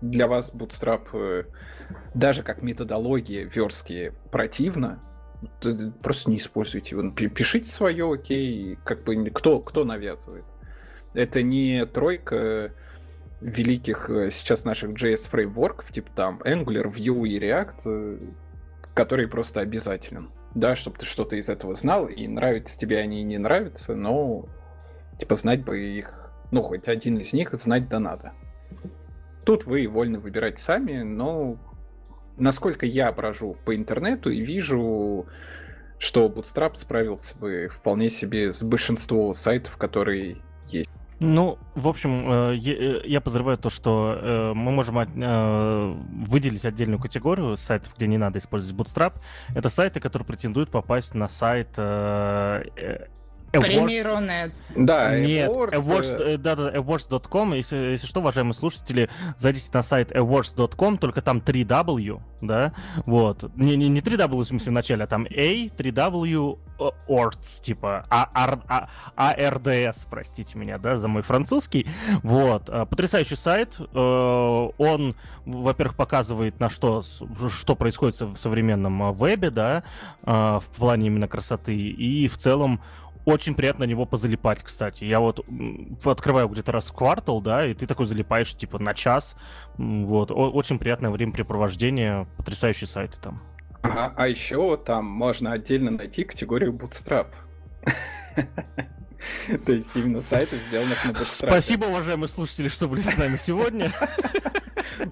A: для вас Bootstrap э, даже как методология верстки противно, просто не используйте его. Пишите свое, окей, как бы кто, кто навязывает. Это не тройка великих э, сейчас наших JS фреймворков, типа там Angular, Vue и React, э, который просто обязателен. Да, чтобы ты что-то из этого знал, и нравится тебе они не нравятся, но типа знать бы их, ну, хоть один из них знать да надо. Тут вы вольны выбирать сами, но насколько я брожу по интернету и вижу, что Bootstrap справился бы вполне себе с большинством сайтов, которые есть.
B: Ну, в общем, э, э, я подозреваю то, что э, мы можем выделить отдельную категорию сайтов, где не надо использовать Bootstrap. Это сайты, которые претендуют попасть на сайт
D: Премированная.
B: Да, Нет, Awards, Awards, э, да, да, awards.com. Если, если что, уважаемые слушатели, зайдите на сайт awards.com, только там 3W, да, вот. Не, не, не 3W, в смысле, в начале, а там A, 3W, Awards, типа, ARDS, а, а, простите меня, да, за мой французский. Вот. Э, потрясающий сайт. Э, он, во-первых, показывает, на что, что происходит в современном вебе, да, в плане именно красоты, и в целом очень приятно на него позалипать, кстати. Я вот открываю где-то раз в квартал, да, и ты такой залипаешь, типа, на час. Вот. О- очень приятное времяпрепровождение, потрясающие сайты там.
A: Ага, а еще там можно отдельно найти категорию Bootstrap. <laughs> То есть именно сайтов, сделанных на Bootstrap.
B: Спасибо, уважаемые слушатели, что были с нами сегодня.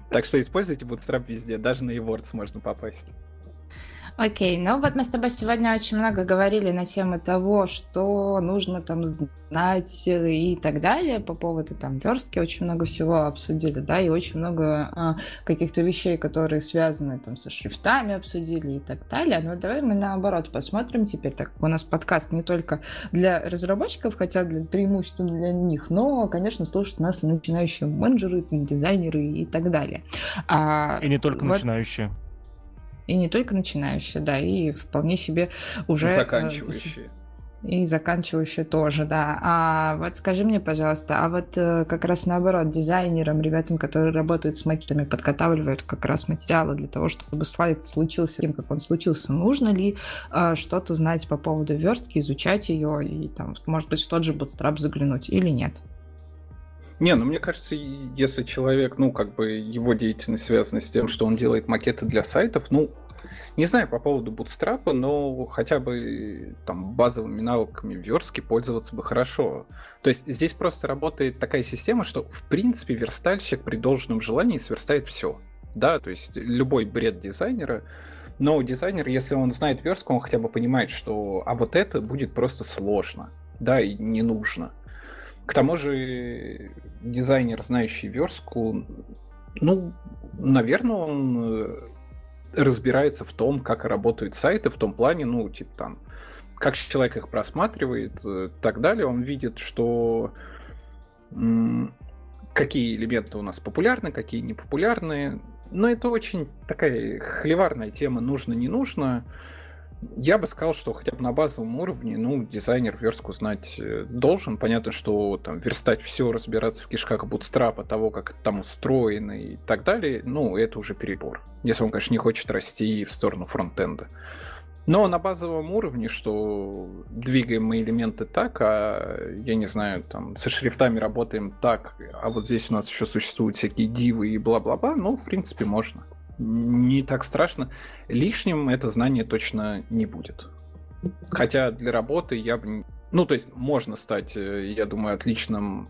A: Так что используйте Bootstrap везде, даже на eWords можно попасть.
D: Окей, ну вот мы с тобой сегодня очень много говорили на тему того, что нужно там знать и так далее по поводу там верстки, очень много всего обсудили, да, и очень много а, каких-то вещей, которые связаны там со шрифтами обсудили и так далее. Но давай мы наоборот посмотрим теперь, так как у нас подкаст не только для разработчиков, хотя для преимущественно для них, но, конечно, слушают нас и начинающие менеджеры, дизайнеры и так далее.
B: А, и не только вот... начинающие.
D: И не только начинающие, да, и вполне себе уже... И
A: э, заканчивающие.
D: И заканчивающие тоже, да. А вот скажи мне, пожалуйста, а вот э, как раз наоборот, дизайнерам, ребятам, которые работают с макетами, подготавливают как раз материалы для того, чтобы слайд случился таким, как он случился, нужно ли э, что-то знать по поводу верстки, изучать ее и там, может быть, в тот же Bootstrap заглянуть или нет?
A: Не, ну мне кажется, если человек, ну, как бы его деятельность связана с тем, что он делает макеты для сайтов, ну, не знаю по поводу Bootstrap, но хотя бы там базовыми навыками верстки пользоваться бы хорошо. То есть здесь просто работает такая система, что в принципе верстальщик при должном желании сверстает все. Да, то есть любой бред дизайнера, но дизайнер, если он знает верстку, он хотя бы понимает, что а вот это будет просто сложно, да, и не нужно. К тому же дизайнер, знающий верстку, ну, наверное, он э, разбирается в том, как работают сайты, в том плане, ну, типа там, как человек их просматривает и э, так далее, он видит, что какие элементы у нас популярны, какие не популярны. Но это очень такая холиварная тема, нужно, не нужно. Я бы сказал, что хотя бы на базовом уровне, ну, дизайнер верстку знать э, должен. Понятно, что там верстать все, разбираться в кишках бутстрапа, того, как это там устроено и так далее, ну, это уже перебор. Если он, конечно, не хочет расти в сторону фронтенда. Но на базовом уровне, что двигаем мы элементы так, а я не знаю, там со шрифтами работаем так, а вот здесь у нас еще существуют всякие дивы и бла-бла-бла, ну, в принципе, можно не так страшно. Лишним это знание точно не будет. Хотя для работы я бы... Ну, то есть можно стать, э, я думаю, отличным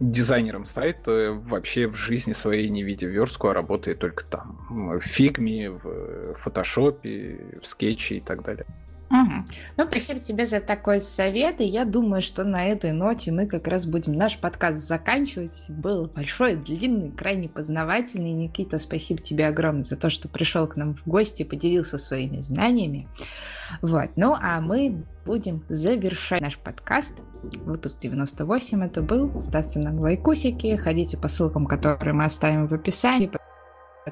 A: дизайнером сайта вообще в жизни своей не видя верстку, а работая только там. В фигме, в фотошопе, в скетче и так далее.
D: Угу. Ну, спасибо тебе за такой совет, и я думаю, что на этой ноте мы как раз будем наш подкаст заканчивать. Был большой, длинный, крайне познавательный. Никита, спасибо тебе огромное за то, что пришел к нам в гости, поделился своими знаниями. Вот. Ну, а мы будем завершать наш подкаст. Выпуск 98 это был. Ставьте нам лайкусики, ходите по ссылкам, которые мы оставим в описании.